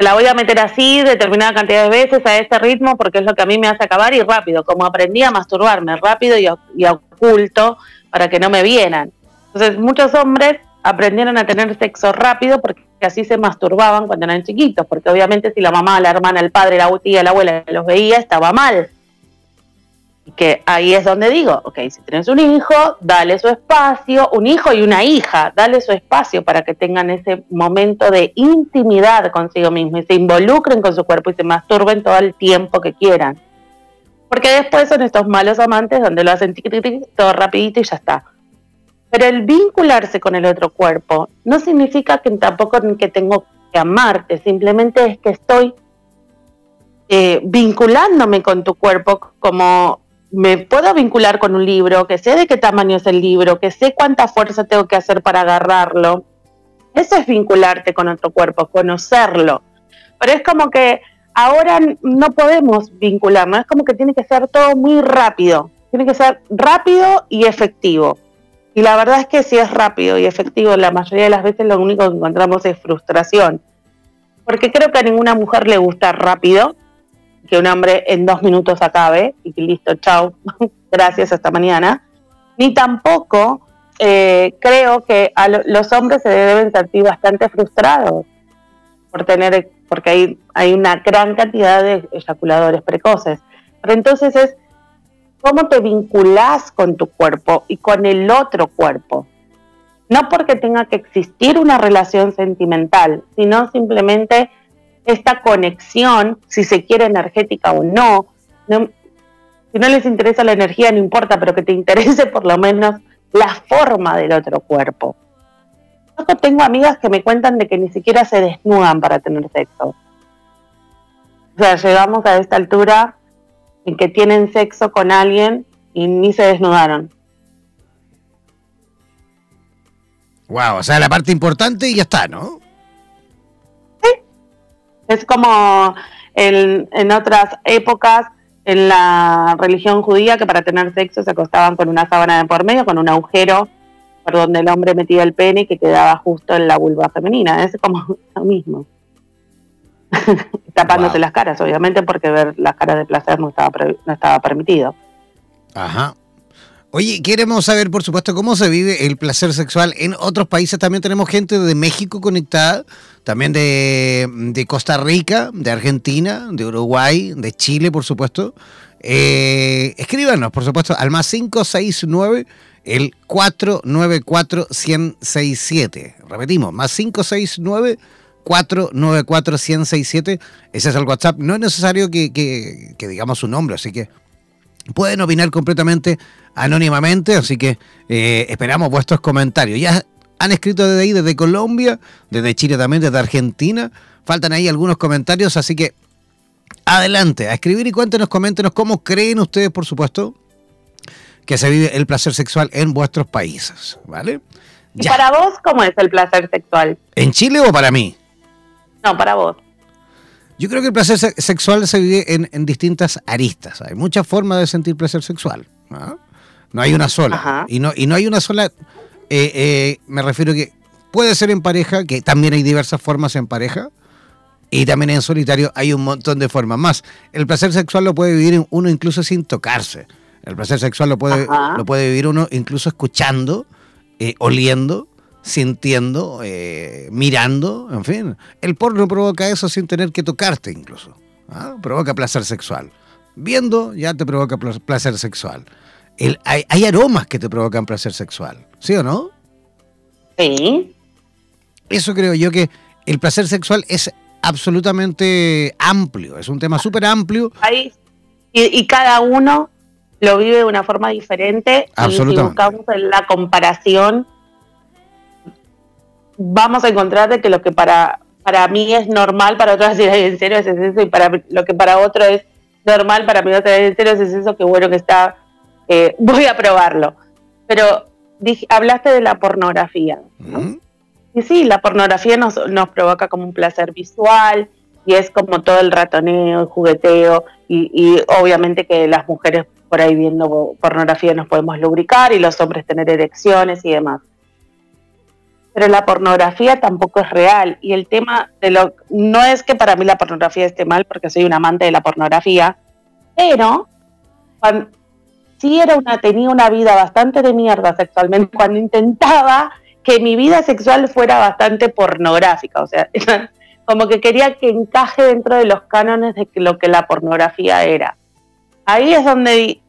la voy a meter así determinada cantidad de veces a este ritmo porque es lo que a mí me hace acabar y rápido, como aprendí a masturbarme rápido y, y oculto para que no me vieran. Entonces muchos hombres aprendieron a tener sexo rápido porque así se masturbaban cuando eran chiquitos, porque obviamente si la mamá, la hermana, el padre, la tía, la abuela los veía, estaba mal que ahí es donde digo, ok, si tienes un hijo, dale su espacio, un hijo y una hija, dale su espacio para que tengan ese momento de intimidad consigo mismo y se involucren con su cuerpo y se masturben todo el tiempo que quieran. Porque después son estos malos amantes donde lo hacen todo rapidito y ya está. Pero el vincularse con el otro cuerpo no significa que tampoco que tengo que amarte, simplemente es que estoy eh, vinculándome con tu cuerpo como me puedo vincular con un libro, que sé de qué tamaño es el libro, que sé cuánta fuerza tengo que hacer para agarrarlo. Eso es vincularte con otro cuerpo, conocerlo. Pero es como que ahora no podemos vincularnos, es como que tiene que ser todo muy rápido, tiene que ser rápido y efectivo. Y la verdad es que si es rápido y efectivo, la mayoría de las veces lo único que encontramos es frustración. Porque creo que a ninguna mujer le gusta rápido, que un hombre en dos minutos acabe y que listo, chao, gracias, hasta mañana. Ni tampoco eh, creo que a los hombres se deben sentir bastante frustrados por tener, porque hay, hay una gran cantidad de eyaculadores precoces. Pero entonces es cómo te vinculas con tu cuerpo y con el otro cuerpo. No porque tenga que existir una relación sentimental, sino simplemente esta conexión, si se quiere energética o no, si no les interesa la energía, no importa, pero que te interese por lo menos la forma del otro cuerpo. Yo tengo amigas que me cuentan de que ni siquiera se desnudan para tener sexo. O sea, llegamos a esta altura en que tienen sexo con alguien y ni se desnudaron. Wow, o sea, la parte importante y ya está, ¿no? Es como en otras épocas en la religión judía que para tener sexo se acostaban con una sábana de por medio, con un agujero por donde el hombre metía el pene que quedaba justo en la vulva femenina. Es como lo mismo. tapándose las caras, obviamente, porque ver las caras de placer no estaba, no estaba permitido. Ajá. Oye, queremos saber, por supuesto, cómo se vive el placer sexual en otros países. También tenemos gente de México conectada, también de, Costa Rica, de Argentina, de Uruguay, de Chile, por supuesto. Eh, escríbanos, por supuesto, al más 569 el 494-1067. Repetimos, más 569 494-1067. Ese es el WhatsApp. No es necesario que, digamos su nombre, así que pueden opinar completamente anónimamente, así que eh, esperamos vuestros comentarios. Ya han escrito desde ahí, desde Colombia, desde Chile también, desde Argentina. Faltan ahí algunos comentarios, así que adelante, a escribir y cuéntenos, coméntenos cómo creen ustedes, por supuesto, que se vive el placer sexual en vuestros países, ¿vale? ¿Y para vos cómo es el placer sexual? ¿En Chile o para mí? No, para vos. Yo creo que el placer sexual se vive en, distintas aristas. Hay muchas formas de sentir placer sexual. ¿no? hay una sola. Y no, y no hay una sola. Eh, eh, me refiero que puede ser en pareja, que también hay diversas formas en pareja. Y también en solitario hay un montón de formas más. El placer sexual lo puede vivir uno incluso sin tocarse. El placer sexual lo puede, lo puede vivir uno incluso escuchando, eh, oliendo, sintiendo, eh, mirando, en fin. El porno provoca eso sin tener que tocarte incluso. ¿ah? Provoca placer sexual. Viendo ya te provoca placer sexual. El, hay, hay, aromas que te provocan placer sexual, ¿sí o no? Sí. Eso creo yo que el placer sexual es absolutamente amplio, es un tema súper amplio. Y, cada uno lo vive de una forma diferente. Y si buscamos la comparación, vamos a encontrar de que lo que para, para mí es normal, para otros en serio es eso, y para lo que para otro es normal, para mí en serio es eso, que bueno que está, eh, voy a probarlo. Pero hablaste de la pornografía. Y sí, la pornografía nos, nos provoca como un placer visual, y es como todo el ratoneo, el jugueteo, y, y, obviamente que las mujeres por ahí viendo pornografía nos podemos lubricar y los hombres tener erecciones y demás. Pero la pornografía tampoco es real y el tema de lo no es que para mí la pornografía esté mal porque soy un amante de la pornografía, pero sí era una tenía una vida bastante de mierda sexualmente cuando intentaba que mi vida sexual fuera bastante pornográfica, o sea, como que quería que encaje dentro de los cánones de lo que la pornografía era. Ahí es donde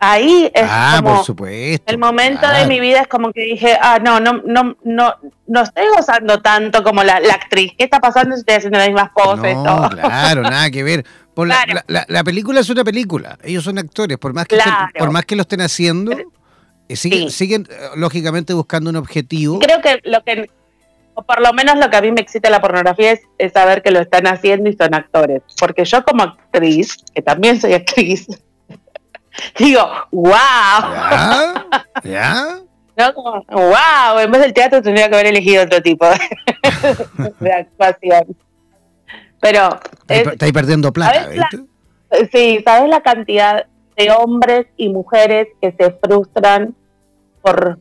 ahí es ah, como por supuesto, el momento de mi vida es como que dije, ah, no, no, no, no, no estoy gozando tanto como la, actriz. ¿Qué está pasando si estoy haciendo las mismas poses? No, claro, nada que ver. la, película es una película, ellos son actores, por más que, por más que lo estén haciendo, eh, siguen, siguen eh, lógicamente buscando un objetivo. Creo que lo que o por lo menos lo que a mí me excita la pornografía es, saber que lo están haciendo y son actores. Porque yo como actriz, que también soy actriz, digo, wow. ¿Ya? ¿No? Como, wow, en vez del teatro tendría que haber elegido otro tipo de, actuación. Pero... Estáis perdiendo plata, sí, ¿sabes la cantidad de hombres y mujeres que se frustran por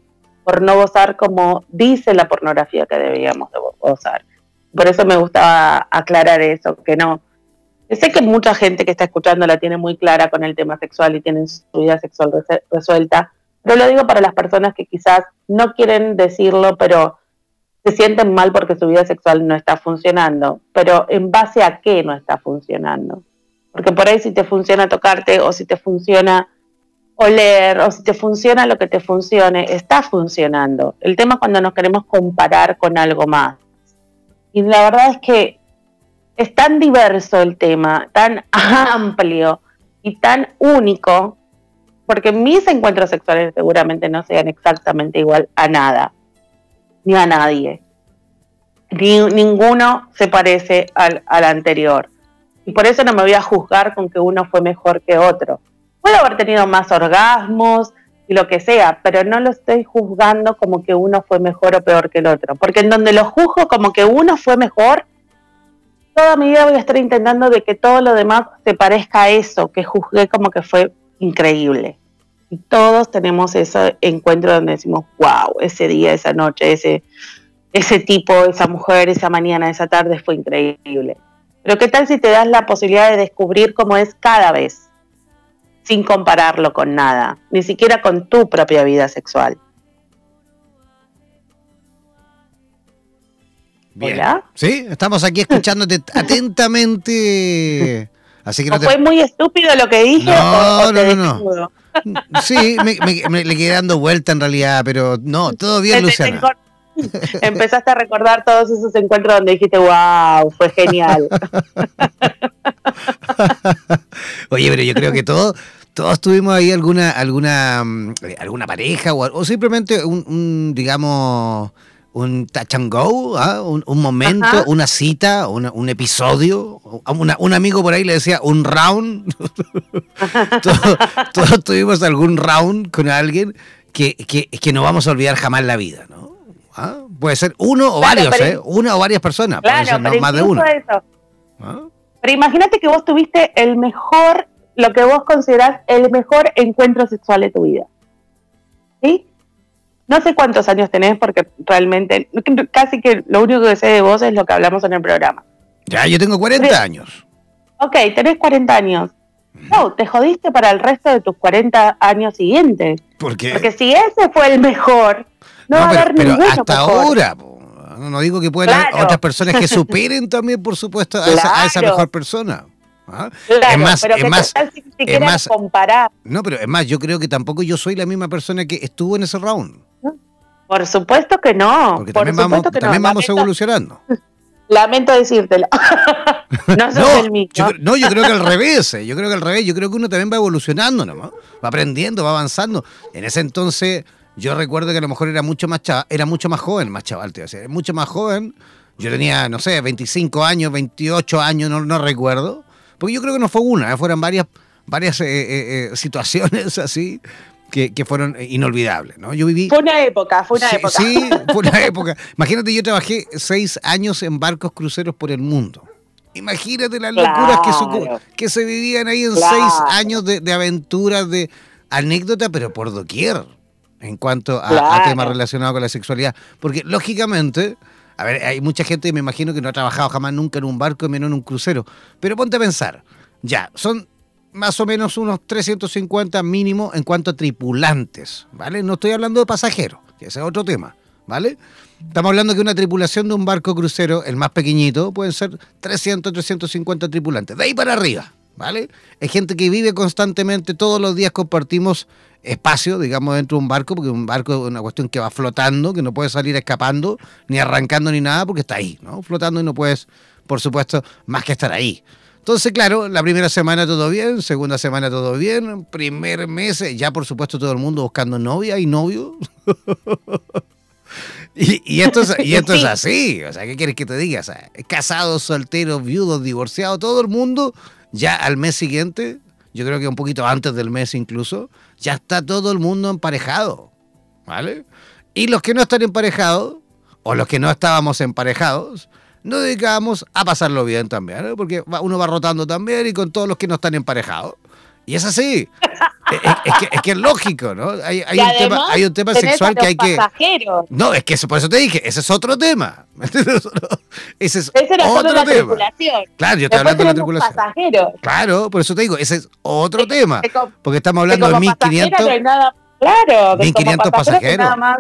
por no gozar como dice la pornografía que debíamos gozar. Por eso me gustaba aclarar eso, que no. Sé que mucha gente que está escuchando la tiene muy clara con el tema sexual y tienen su vida sexual resuelta, pero lo digo para las personas que quizás no quieren decirlo, pero se sienten mal porque su vida sexual no está funcionando. Pero ¿en base a qué no está funcionando? Porque por ahí si te funciona tocarte o si te funciona oler o si te funciona lo que te funcione, está funcionando. El tema es cuando nos queremos comparar con algo más. Y la verdad es que es tan diverso el tema, tan amplio y tan único, porque mis encuentros sexuales seguramente no sean exactamente igual a nada, ni a nadie. Ni, ninguno se parece al, al anterior. Y por eso no me voy a juzgar con que uno fue mejor que otro Puedo haber tenido más orgasmos y lo que sea, pero no lo estoy juzgando como que uno fue mejor o peor que el otro. Porque en donde lo juzgo como que uno fue mejor, toda mi vida voy a estar intentando de que todo lo demás se parezca a eso, que juzgué como que fue increíble. Y todos tenemos ese encuentro donde decimos, wow, ese día, esa noche, ese, ese tipo, esa mujer, esa mañana, esa tarde fue increíble. Pero ¿qué tal si te das la posibilidad de descubrir cómo es cada vez, sin compararlo con nada, ni siquiera con tu propia vida sexual? ¿Hola? Sí, estamos aquí escuchándote atentamente. Así que no, fue muy estúpido lo que dije? No, no, no, Sí, me, le quedé dando vuelta en realidad, pero no, todo bien, Luciana. Empezaste a recordar todos esos encuentros donde dijiste, wow, fue genial. Oye, pero yo creo que todos, todos tuvimos ahí alguna, alguna, mm, alguna pareja o, simplemente un digamos, un touch and go, ¿ah? un, momento, una cita, un episodio. un amigo por ahí le decía un round. todos, tuvimos algún round con alguien que, que, no vamos a olvidar jamás la vida, ¿no? ¿Ah? Puede ser uno o varios, ¿eh? Una o varias personas, puede ser más de uno. ¿Ah? Pero imagínate que vos tuviste el mejor, lo que vos considerás el mejor encuentro sexual de tu vida. ¿Sí? No sé cuántos años tenés porque realmente casi que lo único que sé de vos es lo que hablamos en el programa. Ya, yo tengo 40 años. Ok, tenés 40 años. No, te jodiste para el resto de tus 40 años siguientes. ¿Por qué? Porque si ese fue el mejor, no, va a haber pero hasta ahora. No digo que puedan haber otras personas que superen también, por supuesto, a, esa, mejor persona. ¿Ah? es más, pero es más, si es más comparar. No, pero es más, yo creo que tampoco yo soy la misma persona que estuvo en ese round. Por supuesto que no. Porque también, vamos, también vamos evolucionando. Lamento decírtelo. no soy el mismo. Yo, no, yo creo que al revés. Eh. Yo creo que al revés. Yo creo que uno también va evolucionando, ¿no? Va aprendiendo, va avanzando. En ese entonces, yo recuerdo que a lo mejor era mucho más era mucho más joven, más chaval, te decir, mucho más joven. Yo tenía, no sé, 25 años, 28 años, no, no recuerdo. Porque yo creo que no fue una, ¿eh? fueron varias, varias eh, situaciones así que, fueron inolvidables, ¿no? Yo viví... Fue una época, fue una época. Sí, fue una época. Imagínate, yo trabajé seis años en barcos cruceros por el mundo. Imagínate las locuras que, que, se vivían ahí en seis años de, aventuras, de anécdota, pero por doquier, en cuanto a, temas relacionados con la sexualidad. Porque, lógicamente... A ver, hay mucha gente, me imagino, que no ha trabajado jamás nunca en un barco, menos en un crucero. Pero ponte a pensar, ya, son más o menos unos 350 mínimo en cuanto a tripulantes, ¿vale? No estoy hablando de pasajeros, que ese es otro tema, ¿vale? Estamos hablando que una tripulación de un barco crucero, el más pequeñito, pueden ser 300, 350 tripulantes, de ahí para arriba, ¿vale? Es gente que vive constantemente, todos los días compartimos espacio, digamos, dentro de un barco, porque un barco es una cuestión que va flotando, que no puede salir escapando, ni arrancando, ni nada, porque está ahí, ¿no? Flotando y no puedes, por supuesto, más que estar ahí. Entonces, claro, la primera semana todo bien, segunda semana todo bien, primer mes, ya por supuesto todo el mundo buscando novia y novio. y, esto, es, y esto es así, o sea, ¿qué quieres que te diga? O casados, solteros, viudos, divorciados, todo el mundo, ya al mes siguiente, yo creo que un poquito antes del mes incluso, ya está todo el mundo emparejado, ¿vale? Y los que no están emparejados, o los que no estábamos emparejados, nos dedicamos a pasarlo bien también, ¿eh? porque uno va rotando también y con todos los que no están emparejados. Y es así. es, que, es, lógico, ¿no? Hay, un, tema, hay un tema sexual que hay que. No, es que eso, por eso te dije, ese es otro tema. ese es ese era otro tema. Tripulación. Claro, yo estoy hablando de la tripulación. Pasajeros. Claro, por eso te digo, ese es otro tema. Porque estamos hablando de 1500. claro, 1500 pasajeros. Nada más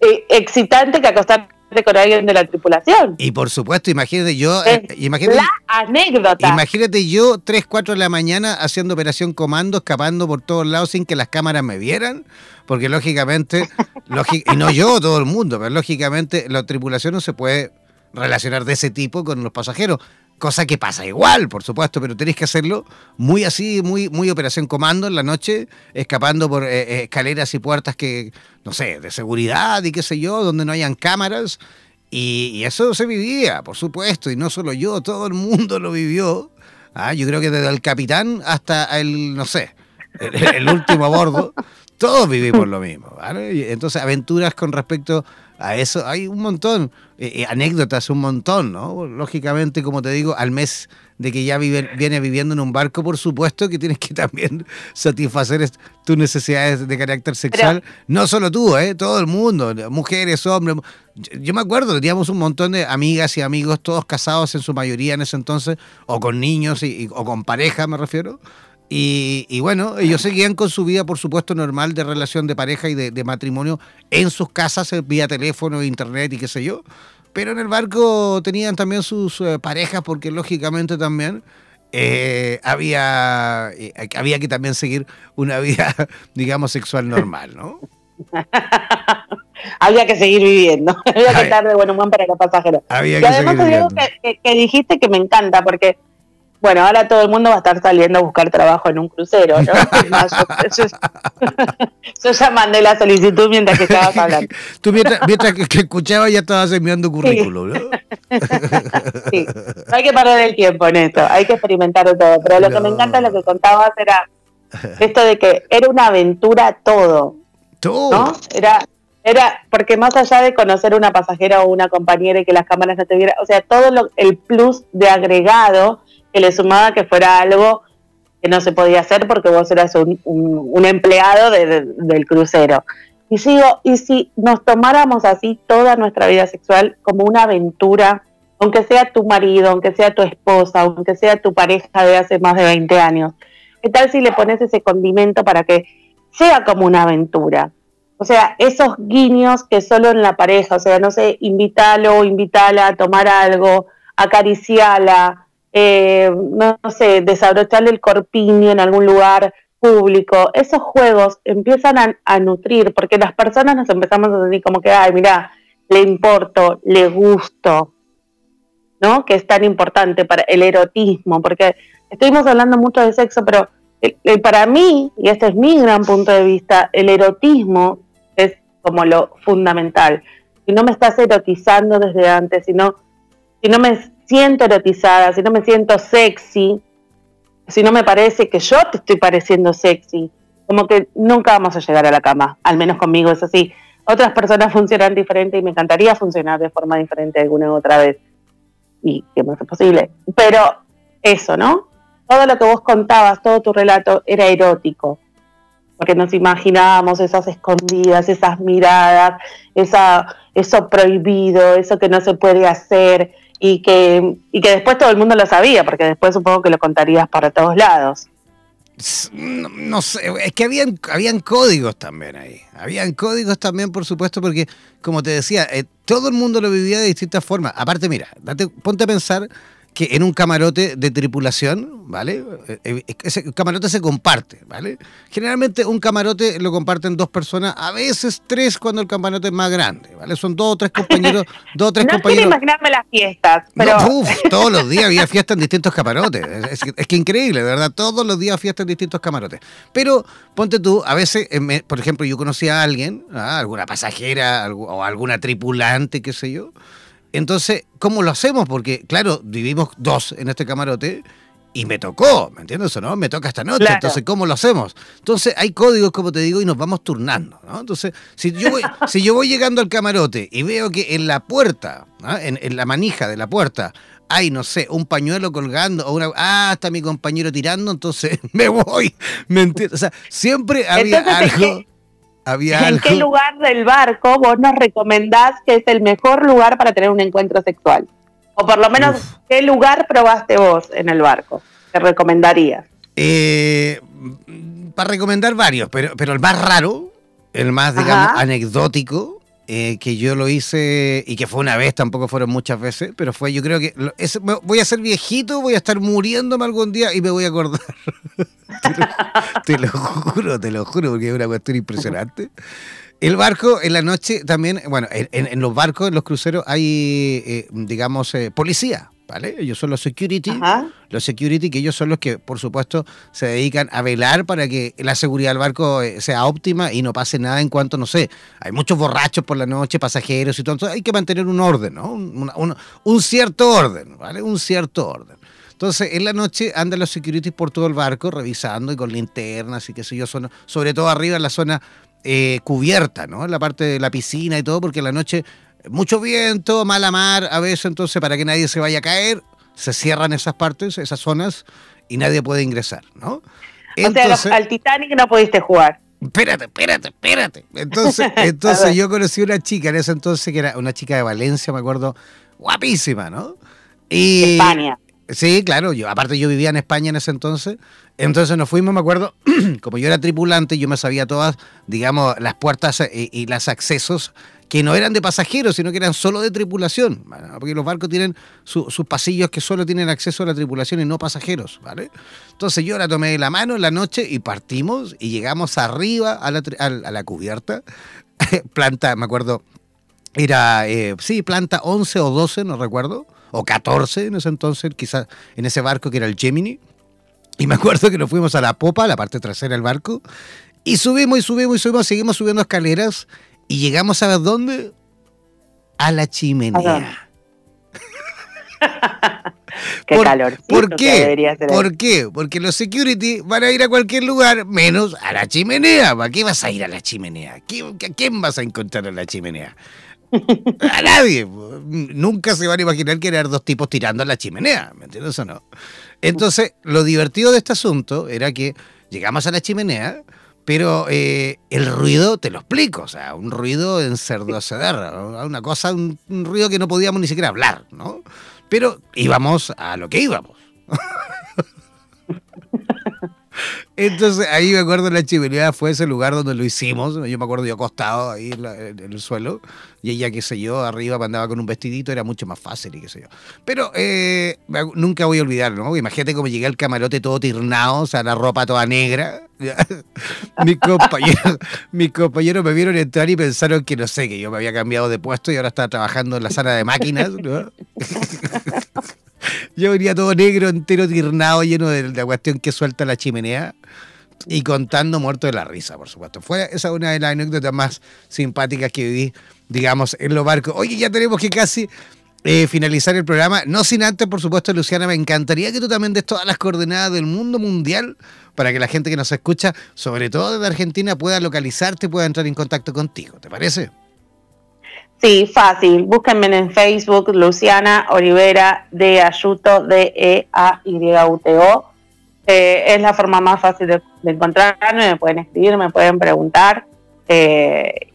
eh, excitante que acostar con alguien de la tripulación. Y por supuesto, imagínate yo. Eh, imagínate, la anécdota. Imagínate yo, 3, 4 de la mañana, haciendo operación comando, escapando por todos lados sin que las cámaras me vieran. Porque lógicamente, y no yo, todo el mundo, pero lógicamente la tripulación no se puede relacionar de ese tipo con los pasajeros. Cosa que pasa igual, por supuesto, pero tenéis que hacerlo muy así, muy, muy operación comando en la noche, escapando por eh, eh, escaleras y puertas que, no sé, de seguridad y qué sé yo, donde no hayan cámaras. Y, eso se vivía, por supuesto, y no solo yo, todo el mundo lo vivió. Ah, yo creo que desde el capitán hasta el, no sé, el, último a bordo, Todos vivimos lo mismo, ¿vale? entonces, aventuras con respecto a eso, hay un montón, eh, eh, anécdotas, un montón, ¿no? Lógicamente, como te digo, al mes de que ya vive, viene viviendo en un barco, por supuesto que tienes que también satisfacer tus necesidades de carácter sexual. no solo tú, ¿eh? Todo el mundo, mujeres, hombres. Yo, me acuerdo, teníamos un montón de amigas y amigos, todos casados en su mayoría en ese entonces, o con niños y, o con pareja, me refiero. Y, bueno, ellos seguían con su vida, por supuesto, normal de relación de pareja y de, matrimonio en sus casas, eh, vía teléfono, internet y qué sé yo. Pero en el barco tenían también sus eh, parejas, porque lógicamente también eh, había, había que también seguir una vida, digamos, sexual normal, ¿no? había que seguir viviendo, había que estar de buen humor para los pasajeros. y además que, que dijiste que me encanta, porque bueno, ahora todo el mundo va a estar saliendo a buscar trabajo en un crucero, ¿no? yo, ya mandé la solicitud mientras que estabas hablando. Tú mientras, que, escuchaba ya estabas enviando currículum, ¿no? sí, no hay que perder el tiempo en esto, hay que experimentar todo. Pero lo que me encanta lo que contabas era esto de que era una aventura todo. Todo. ¿no? Era, era, porque más allá de conocer una pasajera o una compañera y que las cámaras no te vieran, o sea, todo lo, el plus de agregado que le sumaba que fuera algo que no se podía hacer porque vos eras un, empleado del crucero. Y sigo, y si nos tomáramos así toda nuestra vida sexual como una aventura, aunque sea tu marido, aunque sea tu esposa, aunque sea tu pareja de hace más de 20 años, ¿qué tal si le pones ese condimento para que sea como una aventura? O sea, esos guiños que solo en la pareja, o sea, no sé, invítalo, invítala a tomar algo, acariciala, eh, no, sé, desabrocharle el corpiño en algún lugar público, esos juegos empiezan a, nutrir, porque las personas nos empezamos a sentir como que, ay, mira, le importo, le gusto, ¿no? Que es tan importante para el erotismo, porque estuvimos hablando mucho de sexo, pero para mí, y este es mi gran punto de vista, el erotismo es como lo fundamental. Si no me estás erotizando desde antes, si no, si no me siento erotizada, si no me siento sexy, si no me parece que yo te estoy pareciendo sexy, como que nunca vamos a llegar a la cama, al menos conmigo es así. Otras personas funcionan diferente y me encantaría funcionar de forma diferente alguna otra vez y que no sea posible. Pero eso, ¿no? Todo lo que vos contabas, todo tu relato era erótico, porque nos imaginábamos esas escondidas, esas miradas, esa, eso prohibido, eso que no se puede hacer, y que, y que después todo el mundo lo sabía, porque después supongo que lo contarías para todos lados. No, sé, es que habían, habían códigos también ahí. Habían códigos también, por supuesto, porque, como te decía, eh, todo el mundo lo vivía de distintas formas. Aparte, mira, date, ponte a pensar que en un camarote de tripulación, ¿vale? Eh, eh, ese camarote se comparte, ¿vale? Generalmente un camarote lo comparten dos personas, a veces tres cuando el camarote es más grande, ¿vale? Son dos o tres compañeros, dos o tres no compañeros. No quiero imaginarme las fiestas, pero... todos los días había fiestas en distintos camarotes. Es, que increíble, de verdad, todos los días fiestas en distintos camarotes. Pero ponte tú, a veces, por ejemplo, yo conocí a alguien, ¿ah? alguna pasajera o alguna tripulante, qué sé yo, entonces, ¿cómo lo hacemos? Porque, claro, vivimos dos en este camarote y me tocó, ¿me entiendes o no? Me toca esta noche, entonces, ¿cómo lo hacemos? Entonces, hay códigos, como te digo, y nos vamos turnando, ¿no? Entonces, si yo voy, si yo voy llegando al camarote y veo que en la puerta, en, la manija de la puerta, hay, no sé, un pañuelo colgando, o una, ah, está mi compañero tirando, entonces me voy, ¿me entiendes? O sea, siempre había algo... ¿En qué lugar del barco vos nos recomendás que es el mejor lugar para tener un encuentro sexual? O por lo menos, ¿qué lugar probaste vos en el barco? ¿Te recomendarías? Eh, para recomendar varios, pero, pero el más raro, el más, digamos, anecdótico, eh, que yo lo hice y que fue una vez, tampoco fueron muchas veces, pero fue, yo creo que voy a ser viejito, voy a estar muriéndome algún día y me voy a acordar. te, lo, juro, te lo juro, porque es una cuestión impresionante. El barco en la noche también, bueno, en, los barcos, en los cruceros hay, eh, digamos, eh, policía. ¿Vale? Ellos son los security, los security que ellos son los que, por supuesto, se dedican a velar para que la seguridad del barco eh, sea óptima y no pase nada en cuanto, no sé, hay muchos borrachos por la noche, pasajeros y todo, entonces hay que mantener un orden, ¿no? Un, un, cierto orden, ¿vale? Un cierto orden. Entonces, en la noche andan los securities por todo el barco revisando y con linternas y qué sé yo, sobre todo arriba en la zona eh, cubierta, ¿no? En la parte de la piscina y todo, porque en la noche mucho viento, mala mar a veces, entonces para que nadie se vaya a caer, se cierran esas partes, esas zonas y nadie puede ingresar, ¿no? o sea, al Titanic no pudiste jugar. Espérate, espérate, espérate. Entonces, entonces yo conocí una chica en ese entonces que era una chica de Valencia, me acuerdo, guapísima, ¿no? Y, España. Sí, claro, yo aparte yo vivía en España en ese entonces, entonces nos fuimos, me acuerdo, como yo era tripulante, yo me sabía todas, digamos, las puertas y, y los accesos que no eran de pasajeros, sino que eran solo de tripulación, porque los barcos tienen sus pasillos que solo tienen acceso a la tripulación y no pasajeros, ¿vale? Entonces yo la tomé de la mano en la noche y partimos y llegamos arriba a la, cubierta, planta, me acuerdo, era, eh, sí, planta 11 o 12, no recuerdo, o 14 en ese entonces, quizás en ese barco que era el Gemini. Y me acuerdo que nos fuimos a la popa, la parte trasera del barco, y subimos y subimos y subimos, seguimos subiendo escaleras y llegamos a ver dónde? A la chimenea. qué calor. ¿Por qué? ¿Por qué? Porque los security van a ir a cualquier lugar menos a la chimenea. ¿Para qué vas a ir a la chimenea? ¿A quién vas a encontrar en la chimenea? A nadie. Nunca se van a imaginar que eran dos tipos tirando a la chimenea. ¿Me entiendes o no? Entonces, lo divertido de este asunto era que llegamos a la chimenea pero eh, el ruido, te lo explico, o sea, un ruido ensordecedor, una cosa, un, ruido que no podíamos ni siquiera hablar, ¿no? Pero íbamos a lo que íbamos. Entonces ahí me acuerdo la chimenea fue ese lugar donde lo hicimos. Yo me acuerdo yo acostado ahí en, el suelo y ella, qué sé yo, arriba andaba con un vestidito, era mucho más fácil y qué sé yo. Pero eh, nunca voy a olvidarlo, ¿no? Imagínate cómo llegué al camarote todo tirnado, o sea, la ropa toda negra. mis, compañeros, mis compañeros me vieron entrar y pensaron que no sé, que yo me había cambiado de puesto y ahora estaba trabajando en la sala de máquinas. ¿no? Yo venía todo negro, entero, tirnado, lleno de la cuestión que suelta la chimenea y contando muerto de la risa, por supuesto. Fue esa una de las anécdotas más simpáticas que viví, digamos, en los barcos. Oye, ya tenemos que casi eh, finalizar el programa. No sin antes, por supuesto, Luciana, me encantaría que tú también des todas las coordenadas del mundo mundial para que la gente que nos escucha, sobre todo de Argentina, pueda localizarte pueda entrar en contacto contigo. ¿Te parece? Sí, fácil. Búsquenme en Facebook, Luciana Olivera de Ayuto, de E A Y U T O. Eh, es la forma más fácil de, encontrarme. Me pueden escribir, me pueden preguntar. Eh,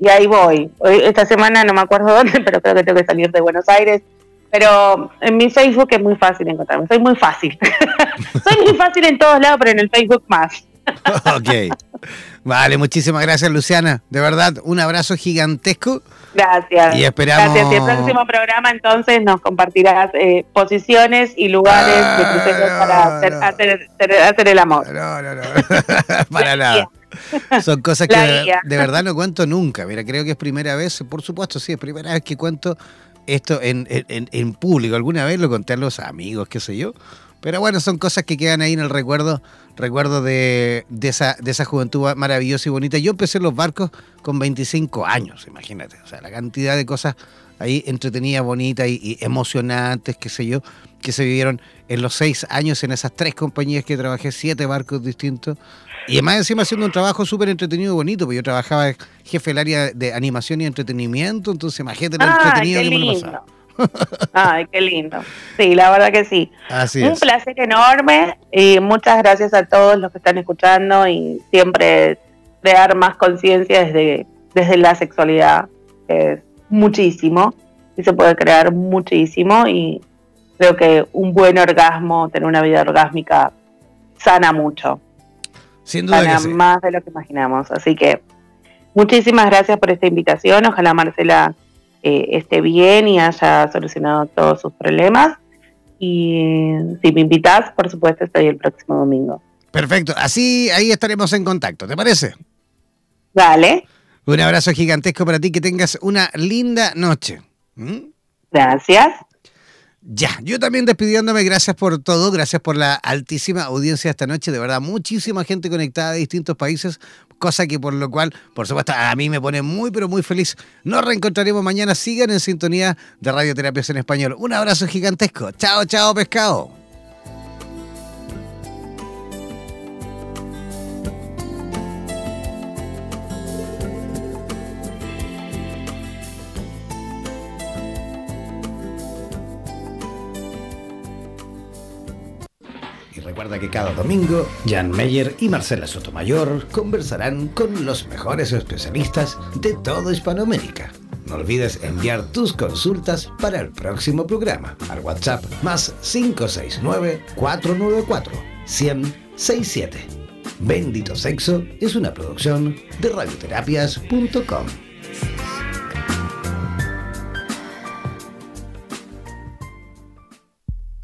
y ahí voy. Esta semana no me acuerdo dónde, pero creo que tengo que salir de Buenos Aires. Pero en mi Facebook es muy fácil encontrarme. Soy muy fácil. Soy muy fácil en todos lados, pero en el Facebook más. ok. Vale, muchísimas gracias, Luciana. De verdad, un abrazo gigantesco. Gracias. Y esperamos. Gracias. Y el próximo programa, entonces, nos compartirás eh, posiciones y lugares de ah, para hacer, el amor. No, no, no. para nada. Son cosas que de, verdad no cuento nunca. Mira, creo que es primera vez, por supuesto, sí, es primera vez que cuento esto en, en, en público. Alguna vez lo conté a los amigos, qué sé yo pero bueno, son cosas que quedan ahí en el recuerdo, recuerdo de, esa, de esa juventud maravillosa y bonita. Yo empecé en los barcos con 25 años, imagínate. O sea, la cantidad de cosas ahí entretenidas, bonitas y, emocionantes, qué sé yo, que se vivieron en los seis años en esas tres compañías que trabajé, siete barcos distintos. Y además encima haciendo un trabajo súper entretenido y bonito, porque yo trabajaba jefe del área de animación y entretenimiento, entonces imagínate lo entretenido que me lo pasaba. Ay, qué lindo. Sí, la verdad que sí. Un placer enorme y muchas gracias a todos los que están escuchando y siempre crear más conciencia desde, desde la sexualidad. Es muchísimo y se puede crear muchísimo y creo que un buen orgasmo, tener una vida orgásmica, sana mucho. Sin duda sana más de lo que imaginamos. Así que muchísimas gracias por esta invitación. Ojalá Marcela eh, esté bien y haya solucionado todos sus problemas. Y si me invitas, por supuesto, estoy el próximo domingo. Perfecto, así ahí estaremos en contacto, ¿te parece? Dale. Un abrazo gigantesco para ti, que tengas una linda noche. ¿Mm? Gracias. Ya, yo también despidiéndome, gracias por todo, gracias por la altísima audiencia esta noche, de verdad, muchísima gente conectada de distintos países, cosa que por lo cual, por supuesto, a mí me pone muy, pero muy feliz. Nos reencontraremos mañana, sigan en sintonía de Radioterapias en Español. Un abrazo gigantesco, chao, chao, pescado. Recuerda que cada domingo, Jan Meyer y Marcela Sotomayor conversarán con los mejores especialistas de toda Hispanoamérica. No olvides enviar tus consultas para el próximo programa al WhatsApp más 569-494-1067. Bendito Sexo es una producción de radioterapias.com.